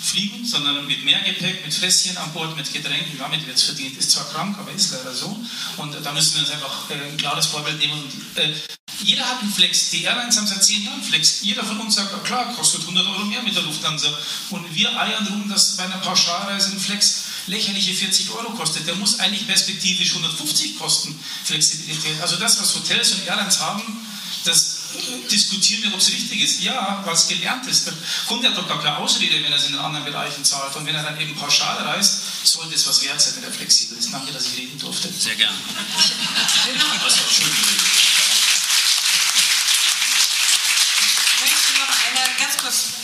Fliegen, sondern mit mehr Gepäck, mit Fässchen an Bord, mit Getränken. Damit wird es verdient. Ist zwar krank, aber ist leider so. Und da müssen wir uns einfach ein klares Vorbild nehmen. Und, äh, jeder hat einen Flex. Die Airlines haben seit zehn Jahren Flex. Jeder von uns sagt, klar, kostet 100 Euro mehr mit der Lufthansa. Und wir eiern rum, dass bei einer Pauschalreise ein Flex lächerliche 40 Euro kostet. Der muss eigentlich perspektivisch 150 kosten, Flexibilität. Also das, was Hotels und Airlines haben, das diskutieren wir, ob es richtig ist. Ja, weil es gelernt ist. Der Kunde hat doch gar keine Ausrede, wenn er es in den anderen Bereichen zahlt. Und wenn er dann eben pauschal reist, sollte es was wert sein, wenn er flexibel ist. Danke, dass ich reden durfte. Sehr. Was schön geredet. Ich möchte noch einmal ganz kurz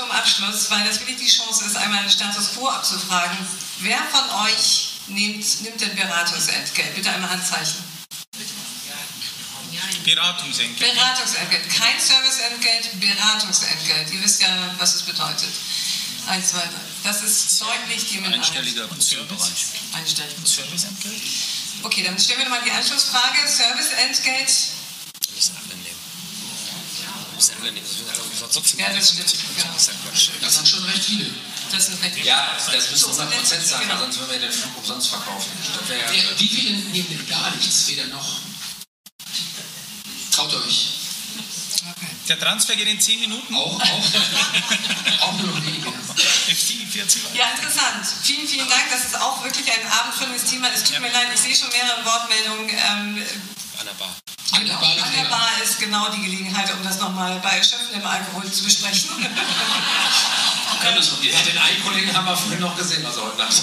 zum Abschluss, weil das wirklich die Chance ist, einmal den Status quo abzufragen. Wer von euch nimmt, nimmt denn Beratungsentgelt? Bitte einmal Handzeichen. Beratungsentgelt. Beratungsentgelt. Kein Serviceentgelt, Beratungsentgelt. Ihr wisst ja, was es bedeutet. Eins, zwei, drei. Das ist deutlich die Minderheit. Einstelliger Bereich. Einstellig. Serviceentgelt? Okay, dann stellen wir nochmal die Anschlussfrage. Serviceentgelt. Alle nehmen. Ja, das sind schon recht viele. Das sind recht Ja, das müssen 100 Prozent sein, genau. weil sonst würden wir den Flug umsonst verkaufen. Ja Wie viele nehmen denn gar nichts, weder noch? Traut euch. Der Transfer geht in 10 Minuten. Auch, auch, auch nur noch weniger. FTI 40 Euro. Ja, interessant. Vielen, vielen Dank. Das ist auch wirklich ein abendfüllendes Thema. Es tut mir leid, ich sehe schon mehrere Wortmeldungen. Ähm, an der Bar. An der Bar an der Bar ist genau die Gelegenheit, um das nochmal bei erschöpfendem Alkohol zu besprechen. Kann das auch Ja, den einen Kollegen haben wir vorhin noch gesehen, also heute Nacht.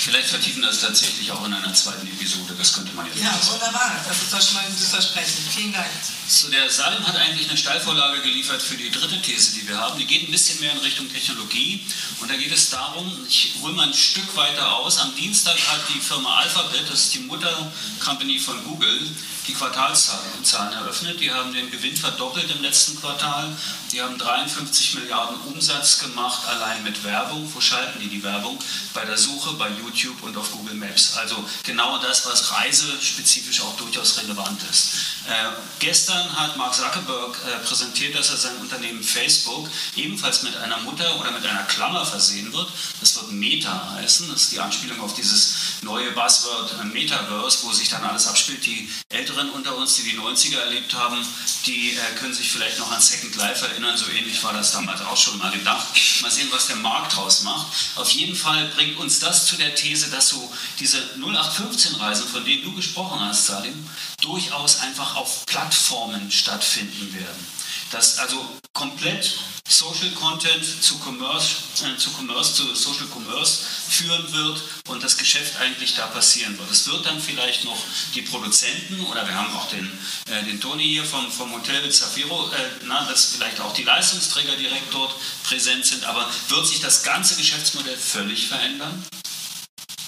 Vielleicht vertiefen das tatsächlich auch in einer zweiten Episode. Das könnte man jetzt Ja, nicht. wunderbar. Das ist doch schon mal ein gutes Versprechen. Vielen Dank. So, der Salim hat eigentlich eine Steilvorlage geliefert für die dritte These, die wir haben. Die geht ein bisschen mehr in Richtung Technologie. Und da geht es darum, ich hole mal ein Stück weiter aus. Am Dienstag hat die Firma Alphabet, das ist die Muttercompany von Google, die Quartalszahlen eröffnet. Die haben den Gewinn verdoppelt im letzten Quartal. Die haben 53 Milliarden Umsatz gemacht, allein mit Werbung. Wo schalten die die Werbung? Bei der Suche, bei YouTube und auf Google Maps. Also genau das, was reisespezifisch auch durchaus relevant ist. Äh, gestern hat Mark Zuckerberg äh, präsentiert, dass er sein Unternehmen Facebook ebenfalls mit einer Mutter oder mit einer Klammer versehen wird. Das wird Meta heißen. Das ist die Anspielung auf dieses neue Buzzword äh, Metaverse, wo sich dann alles abspielt. Die Älteren unter uns, die die 90er erlebt haben, die äh, können sich vielleicht noch an Second Life erinnern. So ähnlich war das damals auch schon mal gedacht. Mal sehen, was der Markt draus macht. Auf jeden Fall bringt uns das zu der These, dass so diese 0815-Reisen, von denen du gesprochen hast, Salim, durchaus einfach auf Plattformen stattfinden werden. Dass also komplett Social Content zu Commerce, äh, zu Commerce, zu Social Commerce führen wird und das Geschäft eigentlich da passieren wird. Es wird dann vielleicht noch die Produzenten oder wir haben auch den, äh, den Toni hier vom, vom Hotel Zafiro, äh, dass vielleicht auch die Leistungsträger direkt dort präsent sind, aber wird sich das ganze Geschäftsmodell völlig verändern?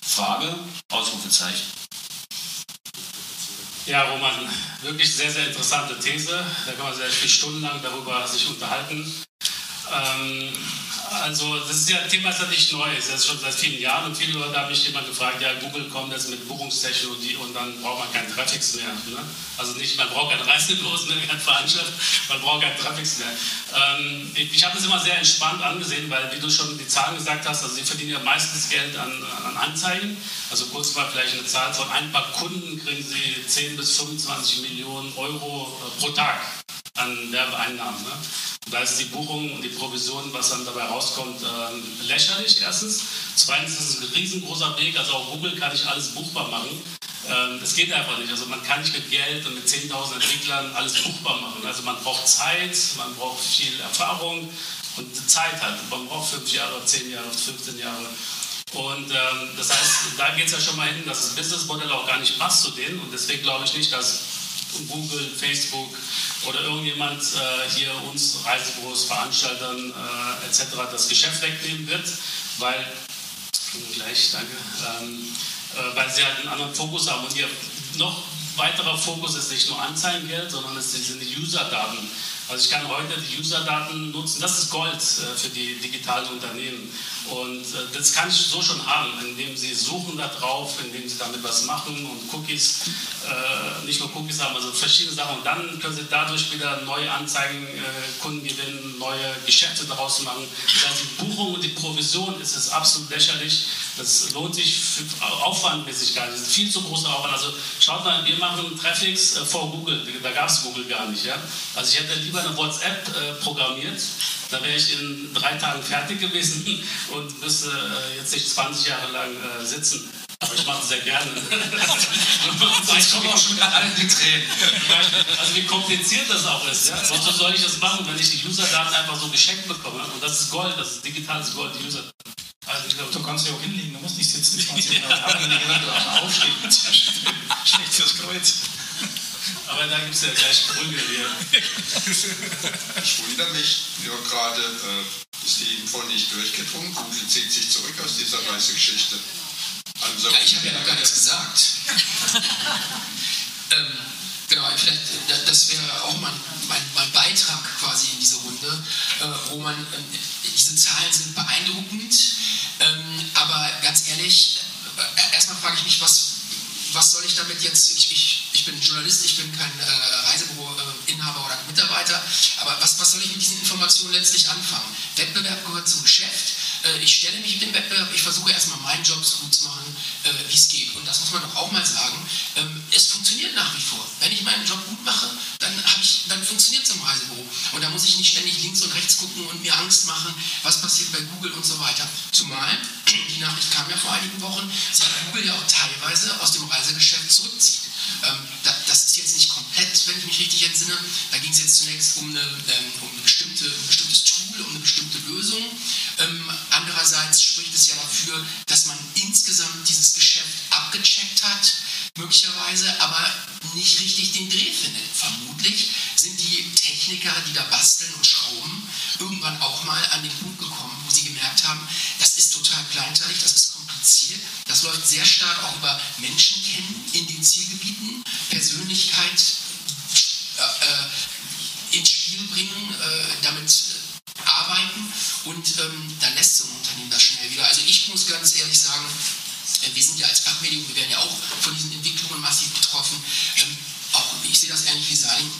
Frage, Ausrufezeichen. Ja, Roman, wirklich sehr, sehr interessante These. Da kann man sehr viel stundenlang darüber sich unterhalten. Ähm, also das ist ja, Thema ist ja nicht neu, es ist schon seit vielen Jahren und viele Leute haben mich immer gefragt, ja Google kommt jetzt mit Buchungstechnologie und dann braucht man keinen Traffics mehr. Ne? Also nicht, man braucht keinen Reisebüros mehr, kein Veranstalter, man braucht keinen Traffics mehr. Ähm, ich, ich habe das immer sehr entspannt angesehen, weil wie du schon die Zahlen gesagt hast, also sie verdienen ja meistens Geld an, an Anzeigen. Also kurz mal vielleicht eine Zahl von ein paar Kunden kriegen sie 10 bis 25 Millionen Euro äh, pro Tag an Werbeeinnahmen. Ne? Da ist die Buchung und die Provision, was dann dabei rauskommt, äh, lächerlich erstens. Zweitens ist es ein riesengroßer Weg, also auch Google kann nicht alles buchbar machen. Ähm, das geht einfach nicht. Also man kann nicht mit Geld und mit 10.000 Entwicklern alles buchbar machen. Also man braucht Zeit, man braucht viel Erfahrung und Zeit halt. Man braucht 5 Jahre, 10 Jahre, 15 Jahre. Und ähm, das heißt, da geht es ja schon mal hin, dass das Businessmodell auch gar nicht passt zu denen. Und deswegen glaube ich nicht, dass Google, Facebook oder irgendjemand äh, hier uns Reisebüros, Veranstaltern äh, etc. das Geschäft wegnehmen wird, weil, gleich, danke, ähm, äh, weil sie halt einen anderen Fokus haben. Und ihr noch weiterer Fokus ist nicht nur Anzeigengeld, sondern es sind die User-Daten. Also ich kann heute die User-Daten nutzen, das ist Gold äh, für die digitalen Unternehmen. Und äh, das kann ich so schon haben, indem sie suchen da drauf, indem sie damit was machen und Cookies, äh, nicht nur Cookies haben, also verschiedene Sachen. Und dann können sie dadurch wieder neue Anzeigen, Kunden gewinnen, neue Geschäfte daraus machen. Also die Buchung und die Provision ist es absolut lächerlich. Das lohnt sich aufwandmäßig gar nicht. Das ist viel zu großer Aufwand. Also schaut mal, wir machen Traffics äh, vor Google. Da gab es Google gar nicht. Ja? Also ich hätte lieber eine WhatsApp äh, programmiert da wäre ich in drei Tagen fertig gewesen und müsste äh, jetzt nicht 20 Jahre lang äh, sitzen. Aber ich mache es sehr gerne. Jetzt kommen auch schon gerade alle die Tränen. Also wie kompliziert das auch ist. Ja? Wozu soll ich das machen, wenn ich die User-Daten einfach so geschenkt bekomme? Und das ist Gold, das ist digitales Gold, die User. Also, du kannst ja auch hinlegen, du musst nicht sitzen 20 Jahre. Haben wir gesagt, du aufstehen. Schlecht fürs Kreuz. Aber da gibt es ja gleich Gründe hier. Ich wundere mich nur gerade, äh, ist die Info nicht durchgedrungen? Google zieht sich zurück aus dieser Reisegeschichte. Also, ja, ich habe ja noch gar nichts gesagt. ähm, genau, vielleicht, das wäre auch mein, mein, mein, Beitrag quasi in diese Runde. Äh, Roman, äh, diese Zahlen sind beeindruckend, ähm, aber ganz ehrlich, äh, erstmal frage ich mich, was, was soll ich damit jetzt, ich, ich, ich bin Journalist, ich bin kein äh, Reisebüro-Inhaber oder Mitarbeiter, aber was, was soll ich mit diesen Informationen letztlich anfangen? Wettbewerb gehört zum Geschäft. Äh, ich stelle mich in den Wettbewerb, ich versuche erstmal meinen Job so gut zu machen, äh, wie es geht. Und das muss man doch auch mal sagen. Ähm, es funktioniert nach wie vor. Wenn ich meinen Job gut mache, dann, dann funktioniert es im Reisebüro. Und da muss ich nicht ständig links und rechts gucken und mir Angst machen, was passiert bei Google und so weiter. Zumal, die Nachricht kam ja vor einigen Wochen, sich Google ja auch teilweise aus dem Reisegeschäft zurückzieht. Ähm, das ist jetzt nicht komplett, wenn ich mich richtig entsinne. Da ging es jetzt zunächst um, eine, ähm, um eine bestimmte, ein bestimmtes Tool, um eine bestimmte Lösung. Andererseits spricht es ja dafür, dass man insgesamt dieses Geschäft abgecheckt hat, möglicherweise, aber nicht richtig den Dreh findet. Vermutlich sind die Techniker, die da basteln und schrauben, irgendwann auch mal an den Punkt gekommen, wo sie gemerkt haben, das ist total kleinteilig, das ist kompliziert, das läuft sehr stark auch über Menschen kennen in den Zielgebieten, Persönlichkeit äh, äh, ins Spiel bringen, äh, damit arbeiten und ähm, dann lässt muss ganz ehrlich sagen, äh, wir sind ja als Fachmedium, wir werden ja auch von diesen Entwicklungen massiv betroffen. Ähm, auch ich sehe das ähnlich wie Salim,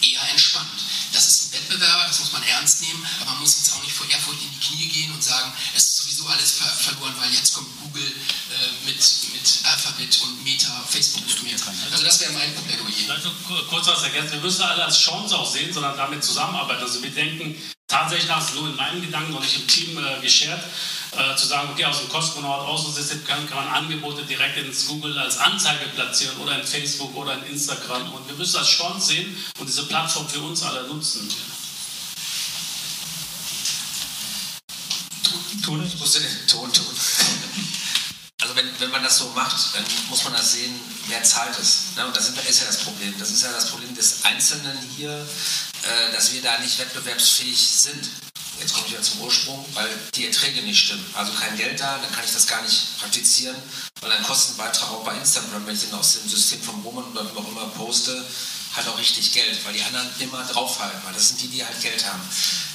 eher entspannt. Das ist ein Wettbewerber, das muss man ernst nehmen, aber man muss jetzt auch nicht vor Ehrfurcht in die Knie gehen und sagen, es ist sowieso alles ver verloren, weil jetzt kommt Google äh, mit, mit Alphabet und Meta, Facebook und Meta. Also das wäre mein Plädoyer. Also kurz was ergänzen, wir müssen alle als Chance auch sehen, sondern damit zusammenarbeiten. Also wir denken, tatsächlich nach nur in meinen Gedanken noch nicht im Team äh, geschert, äh, zu sagen, okay, aus dem Kosmonaut Außensystem kann, kann man Angebote direkt ins Google als Anzeige platzieren oder in Facebook oder in Instagram und wir müssen das Chance sehen und diese Plattform für uns alle nutzen. Tun, ich musste den Ton tun. Also wenn, wenn man das so macht, dann muss man das sehen, wer zahlt es. Ne? Und das ist ja das Problem. Das ist ja das Problem des Einzelnen hier, äh, dass wir da nicht wettbewerbsfähig sind. jetzt komme ich wieder zum Ursprung, weil die Erträge nicht stimmen. Also kein Geld da, dann kann ich das gar nicht praktizieren, weil ein Kostenbeitrag auch bei Instagram, wenn ich den aus dem System von Roman oder wie auch immer poste, hat auch richtig Geld, weil die anderen immer draufhalten, weil das sind die, die halt Geld haben.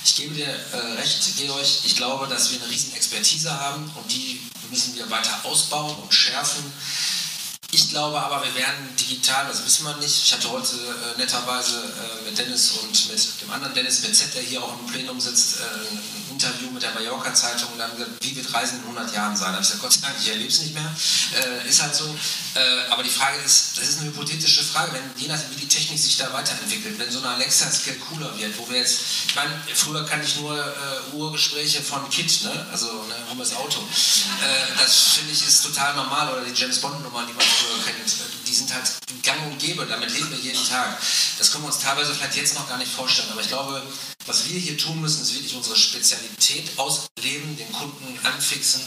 Ich gebe dir äh, recht, Georg, ich glaube, dass wir eine riesen Expertise haben und die müssen wir weiter ausbauen und schärfen. Ich glaube aber, wir werden digital, das wissen wir nicht. Ich hatte heute äh, netterweise äh, mit Dennis und mit dem anderen Dennis mit Z, der hier auch im Plenum sitzt, äh, Interview mit der Mallorca-Zeitung und dann wie wird Reisen in 100 Jahren sein? Da habe ich gesagt, Gott sei Dank, ich erlebe es nicht mehr. Äh, ist halt so. Äh, aber die Frage ist, das ist eine hypothetische Frage, wenn, je nachdem, wie die Technik sich da weiterentwickelt, wenn so eine Alexa-Skill cooler wird, wo wir jetzt, ich meine, früher kannte ich nur äh, Urgespräche von Kit, ne? also ne, das Auto. das finde ich ist total normal oder die James Bond-Nummer, die man früher kennt, die sind halt gang und gäbe, damit leben wir jeden Tag. Das können wir uns teilweise vielleicht jetzt noch gar nicht vorstellen, aber ich glaube, was wir hier tun müssen, ist wirklich unsere Spezialität ausleben, den Kunden anfixen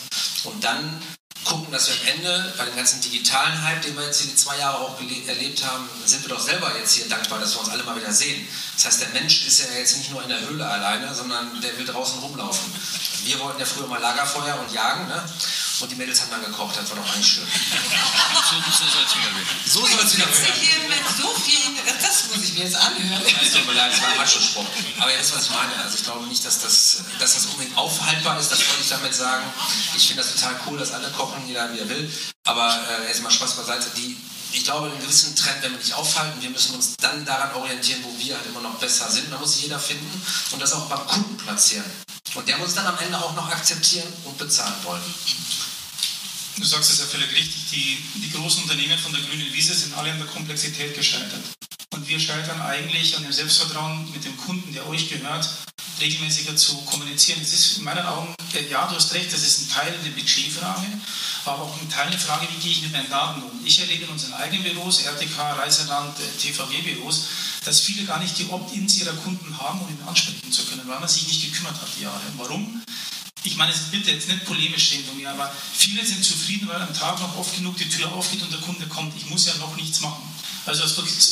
und dann gucken, dass wir am Ende bei dem ganzen digitalen Hype, den wir jetzt hier die zwei Jahre auch erlebt haben, sind wir doch selber jetzt hier dankbar, dass wir uns alle mal wieder sehen. Das heißt, der Mensch ist ja jetzt nicht nur in der Höhle alleine, sondern der will draußen rumlaufen. Wir wollten ja früher mal Lagerfeuer und jagen, ne? Und die Mädels haben dann gekocht, das war doch eigentlich schön. so, so soll es wieder werden. So soll es wieder werden. hier mit so vielen, das muss ich mir jetzt anhören. Es tut mir leid, das war ein Macho-Spruch. Aber ihr wisst, was ich meine. Also ich glaube nicht, dass das, dass das unbedingt aufhaltbar ist, das wollte ich damit sagen. Ich finde das total cool, dass alle kochen, jeder wie er will. Aber äh, jetzt mal Spaß beiseite. Die, ich glaube, einen gewissen Trend werden wir nicht aufhalten. Wir müssen uns dann daran orientieren, wo wir halt immer noch besser sind. Da muss sich jeder finden und das auch beim Kunden platzieren. Und der muss dann am Ende auch noch akzeptieren und bezahlen wollen. Du sagst es ja völlig richtig, die, die großen Unternehmen von der grünen Wiese sind alle an der Komplexität gescheitert. Und wir scheitern eigentlich an dem Selbstvertrauen mit dem Kunden, der euch gehört, regelmäßiger zu kommunizieren. Es ist in meinen Augen, ja, du hast recht, das ist ein Teil der Budgetfrage, aber auch ein Teil der Frage, wie gehe ich mit meinen Daten um. Ich erlebe in unseren eigenen Büros, RTK, Reiseland, TVG-Büros, dass viele gar nicht die Opt-ins ihrer Kunden haben, um ihn ansprechen zu können, weil man sich nicht gekümmert hat die Jahre. Warum? Ich meine, bitte jetzt nicht polemisch stehen von mir, aber viele sind zufrieden, weil am Tag noch oft genug die Tür aufgeht und der Kunde kommt. Ich muss ja noch nichts machen. Also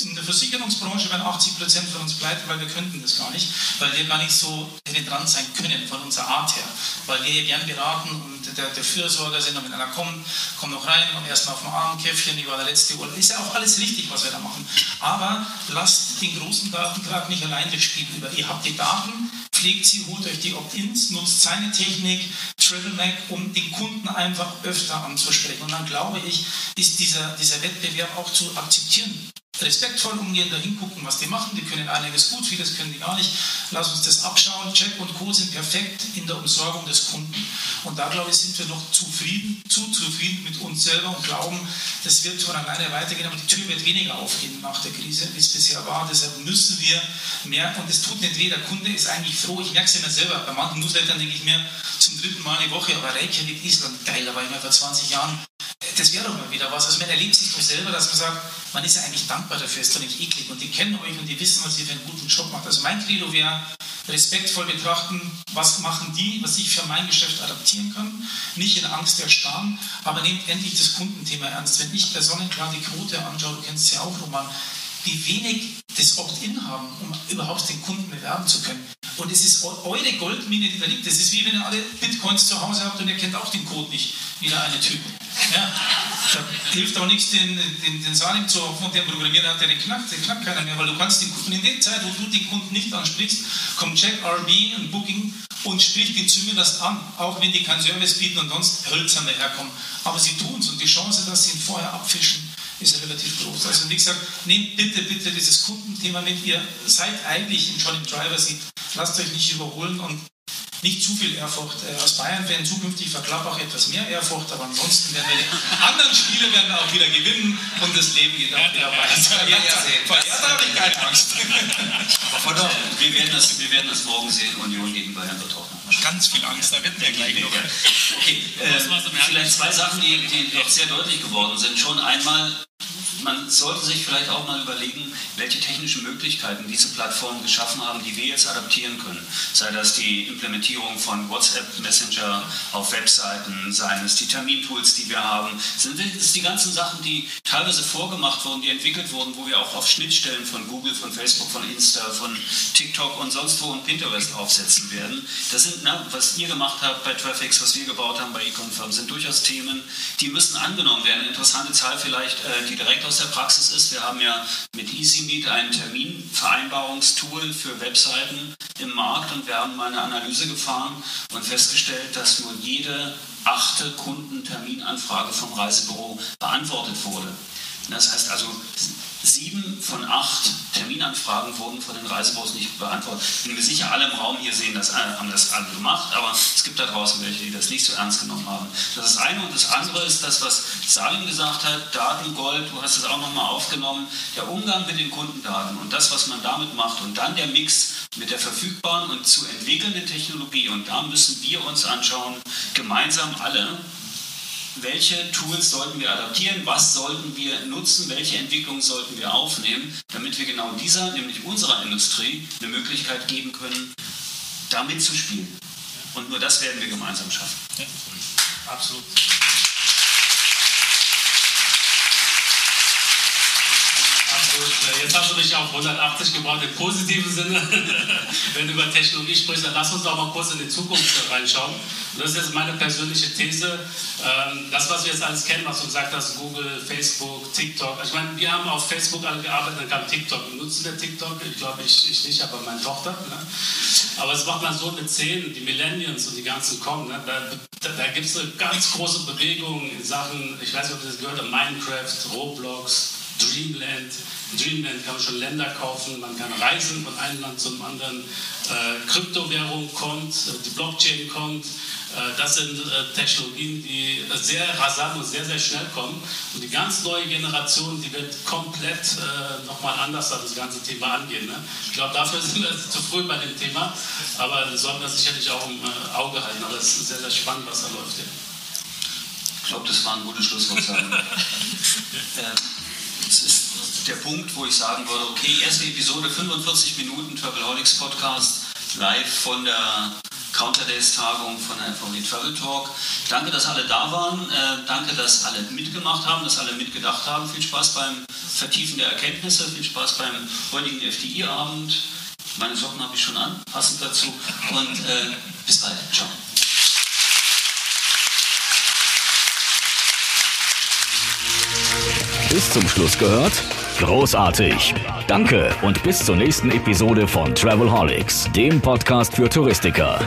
in der Versicherungsbranche werden 80 Prozent von uns pleite, weil wir könnten das gar nicht, weil wir gar nicht so penetrant sein können von unserer Art her, weil wir hier gern beraten und der, der Fürsorger sind, und wenn einer kommt, kommt noch rein und erstmal auf dem Arm, Käffchen, ich war der letzte Urlaub. Ist ja auch alles richtig, was wir da machen. Aber lasst den großen Datentrag nicht allein durchspielen. Ihr habt die Daten, pflegt sie, holt euch die Opt-ins, nutzt seine Technik, TravelMac, um den Kunden einfach öfter anzusprechen. Und dann glaube ich, ist dieser, dieser Wettbewerb auch zu akzeptieren respektvoll umgehen, da hingucken, was die machen. Die können einiges gut, vieles können die gar nicht. Lass uns das abschauen. Check und Co. sind perfekt in der Umsorgung des Kunden. Und da, glaube ich, sind wir noch zufrieden, zu zufrieden mit uns selber und glauben, das wird von alleine weitergehen, aber die Tür wird weniger aufgehen nach der Krise, wie es bisher war. Deshalb müssen wir mehr, und es tut nicht weh, der Kunde ist eigentlich froh. Ich merke es immer selber. Bei manchen Newslettern denke ich mir zum dritten Mal eine Woche, aber Reykjavik, Island, geil, da war ich mal vor 20 Jahren das wäre doch mal wieder was. Also man erlebt sich doch selber, dass man sagt, man ist ja eigentlich dankbar dafür, ist doch nicht eklig und die kennen euch und die wissen, was ihr für einen guten Job macht. Also mein Credo wäre, respektvoll betrachten, was machen die, was ich für mein Geschäft adaptieren kann, nicht in Angst erstarren, aber nehmt endlich das Kundenthema ernst. Wenn ich personenklar die Quote anschaue, du kennst sie auch, Roman, wie wenig das Opt-in haben, um überhaupt den Kunden bewerben zu können. Und es ist eure Goldmine, die da liegt. Das ist wie wenn ihr alle Bitcoins zu Hause habt und ihr kennt auch den Code nicht, wie der eine Typ. Ja, hilft auch nichts, den, den, den Salim zu hoffen und der Programmierer hat, der den knackt, den knackt keiner mehr, weil du kannst den Kunden in der Zeit, wo du den Kunden nicht ansprichst, kommt Check, RB und Booking und spricht den zumindest an, auch wenn die keinen Service bieten und sonst hölzern daherkommen. Aber sie tun es und die Chance, dass sie ihn vorher abfischen, ist relativ groß. Also wie gesagt, nehmt bitte, bitte dieses Kundenthema mit. Ihr seid eigentlich schon im Driver Seat. Lasst euch nicht überholen und nicht zu viel Ehrfurcht. Äh, aus Bayern werden zukünftig verklappt auch etwas mehr Ehrfurcht, aber ansonsten werden wir die anderen Spiele werden auch wieder gewinnen und das Leben geht auch wieder weiter. Ja, da habe ich keine Angst. Aber wir werden, das, wir werden das morgen sehen. Union gegen Bayern wird auch noch. Ganz viel Angst, da wird wir gleich noch. Okay, äh, vielleicht zwei Sachen, die, die doch sehr deutlich geworden sind. Schon einmal man sollte sich vielleicht auch mal überlegen, welche technischen Möglichkeiten diese Plattformen geschaffen haben, die wir jetzt adaptieren können. Sei das die Implementierung von WhatsApp Messenger auf Webseiten, seien es die Termintools, die wir haben, sind es die ganzen Sachen, die teilweise vorgemacht wurden, die entwickelt wurden, wo wir auch auf Schnittstellen von Google, von Facebook, von Insta, von TikTok und sonst wo und Pinterest aufsetzen werden. Das sind, na, was ihr gemacht habt bei Traffics, was wir gebaut haben bei Econfirm, sind durchaus Themen, die müssen angenommen werden. Interessante Zahl vielleicht, äh, die direkt aus der Praxis ist. Wir haben ja mit EasyMeet ein Terminvereinbarungstool für Webseiten im Markt und wir haben mal eine Analyse gefahren und festgestellt, dass nur jede achte Kundenterminanfrage vom Reisebüro beantwortet wurde. Das heißt also, sieben von acht Terminanfragen wurden von den Reisebüros nicht beantwortet. Ich bin mir sicher, alle im Raum hier sehen das, haben das alle gemacht, aber es gibt da draußen welche, die das nicht so ernst genommen haben. Das ist das eine und das andere ist das, was Salim gesagt hat, Datengold, du hast es auch nochmal aufgenommen, der Umgang mit den Kundendaten und das, was man damit macht und dann der Mix mit der verfügbaren und zu entwickelnden Technologie und da müssen wir uns anschauen, gemeinsam alle, welche Tools sollten wir adaptieren, was sollten wir nutzen, welche Entwicklungen sollten wir aufnehmen, damit wir genau dieser, nämlich unserer Industrie, eine Möglichkeit geben können, da mitzuspielen. Und nur das werden wir gemeinsam schaffen. Ja, absolut. Absolut. Jetzt hast du mich auf 180 gebracht im positiven Sinne. Wenn du über Technologie sprichst, dann lass uns doch mal kurz in die Zukunft reinschauen. Und das ist jetzt meine persönliche These. Ähm, das, was wir jetzt alles kennen, was du gesagt hast, Google, Facebook, TikTok. Ich meine, wir haben auf Facebook alle gearbeitet, dann kam TikTok. Nutzen wir TikTok? Ich glaube, ich, ich nicht, aber meine Tochter. Ne? Aber es macht man so mit 10, die Millennials und die ganzen kommen. Ne? Da, da, da gibt es eine ganz große Bewegung in Sachen, ich weiß nicht, ob ihr das gehört habt, Minecraft, Roblox, Dreamland. Dreamland kann man schon Länder kaufen, man kann reisen von einem Land zum anderen. Äh, Kryptowährung kommt, äh, die Blockchain kommt. Äh, das sind äh, Technologien, die äh, sehr rasant und sehr, sehr schnell kommen. Und die ganz neue Generation, die wird komplett äh, nochmal anders an das ganze Thema angehen. Ne? Ich glaube, dafür sind wir zu früh bei dem Thema, aber wir sollten das sicherlich auch im Auge halten. Aber es ist sehr, sehr spannend, was da läuft hier. Ich glaube, das war ein gutes Schlusswort. Das ist der Punkt, wo ich sagen würde, okay, erste Episode, 45 Minuten Travelholics Podcast, live von der Counter Days Tagung von der FVW Travel Talk. Danke, dass alle da waren. Äh, danke, dass alle mitgemacht haben, dass alle mitgedacht haben. Viel Spaß beim Vertiefen der Erkenntnisse. Viel Spaß beim heutigen FDI-Abend. Meine Socken habe ich schon an, passend dazu. Und äh, bis bald. Ciao. Bis zum Schluss gehört? Großartig. Danke und bis zur nächsten Episode von Travelholics, dem Podcast für Touristiker.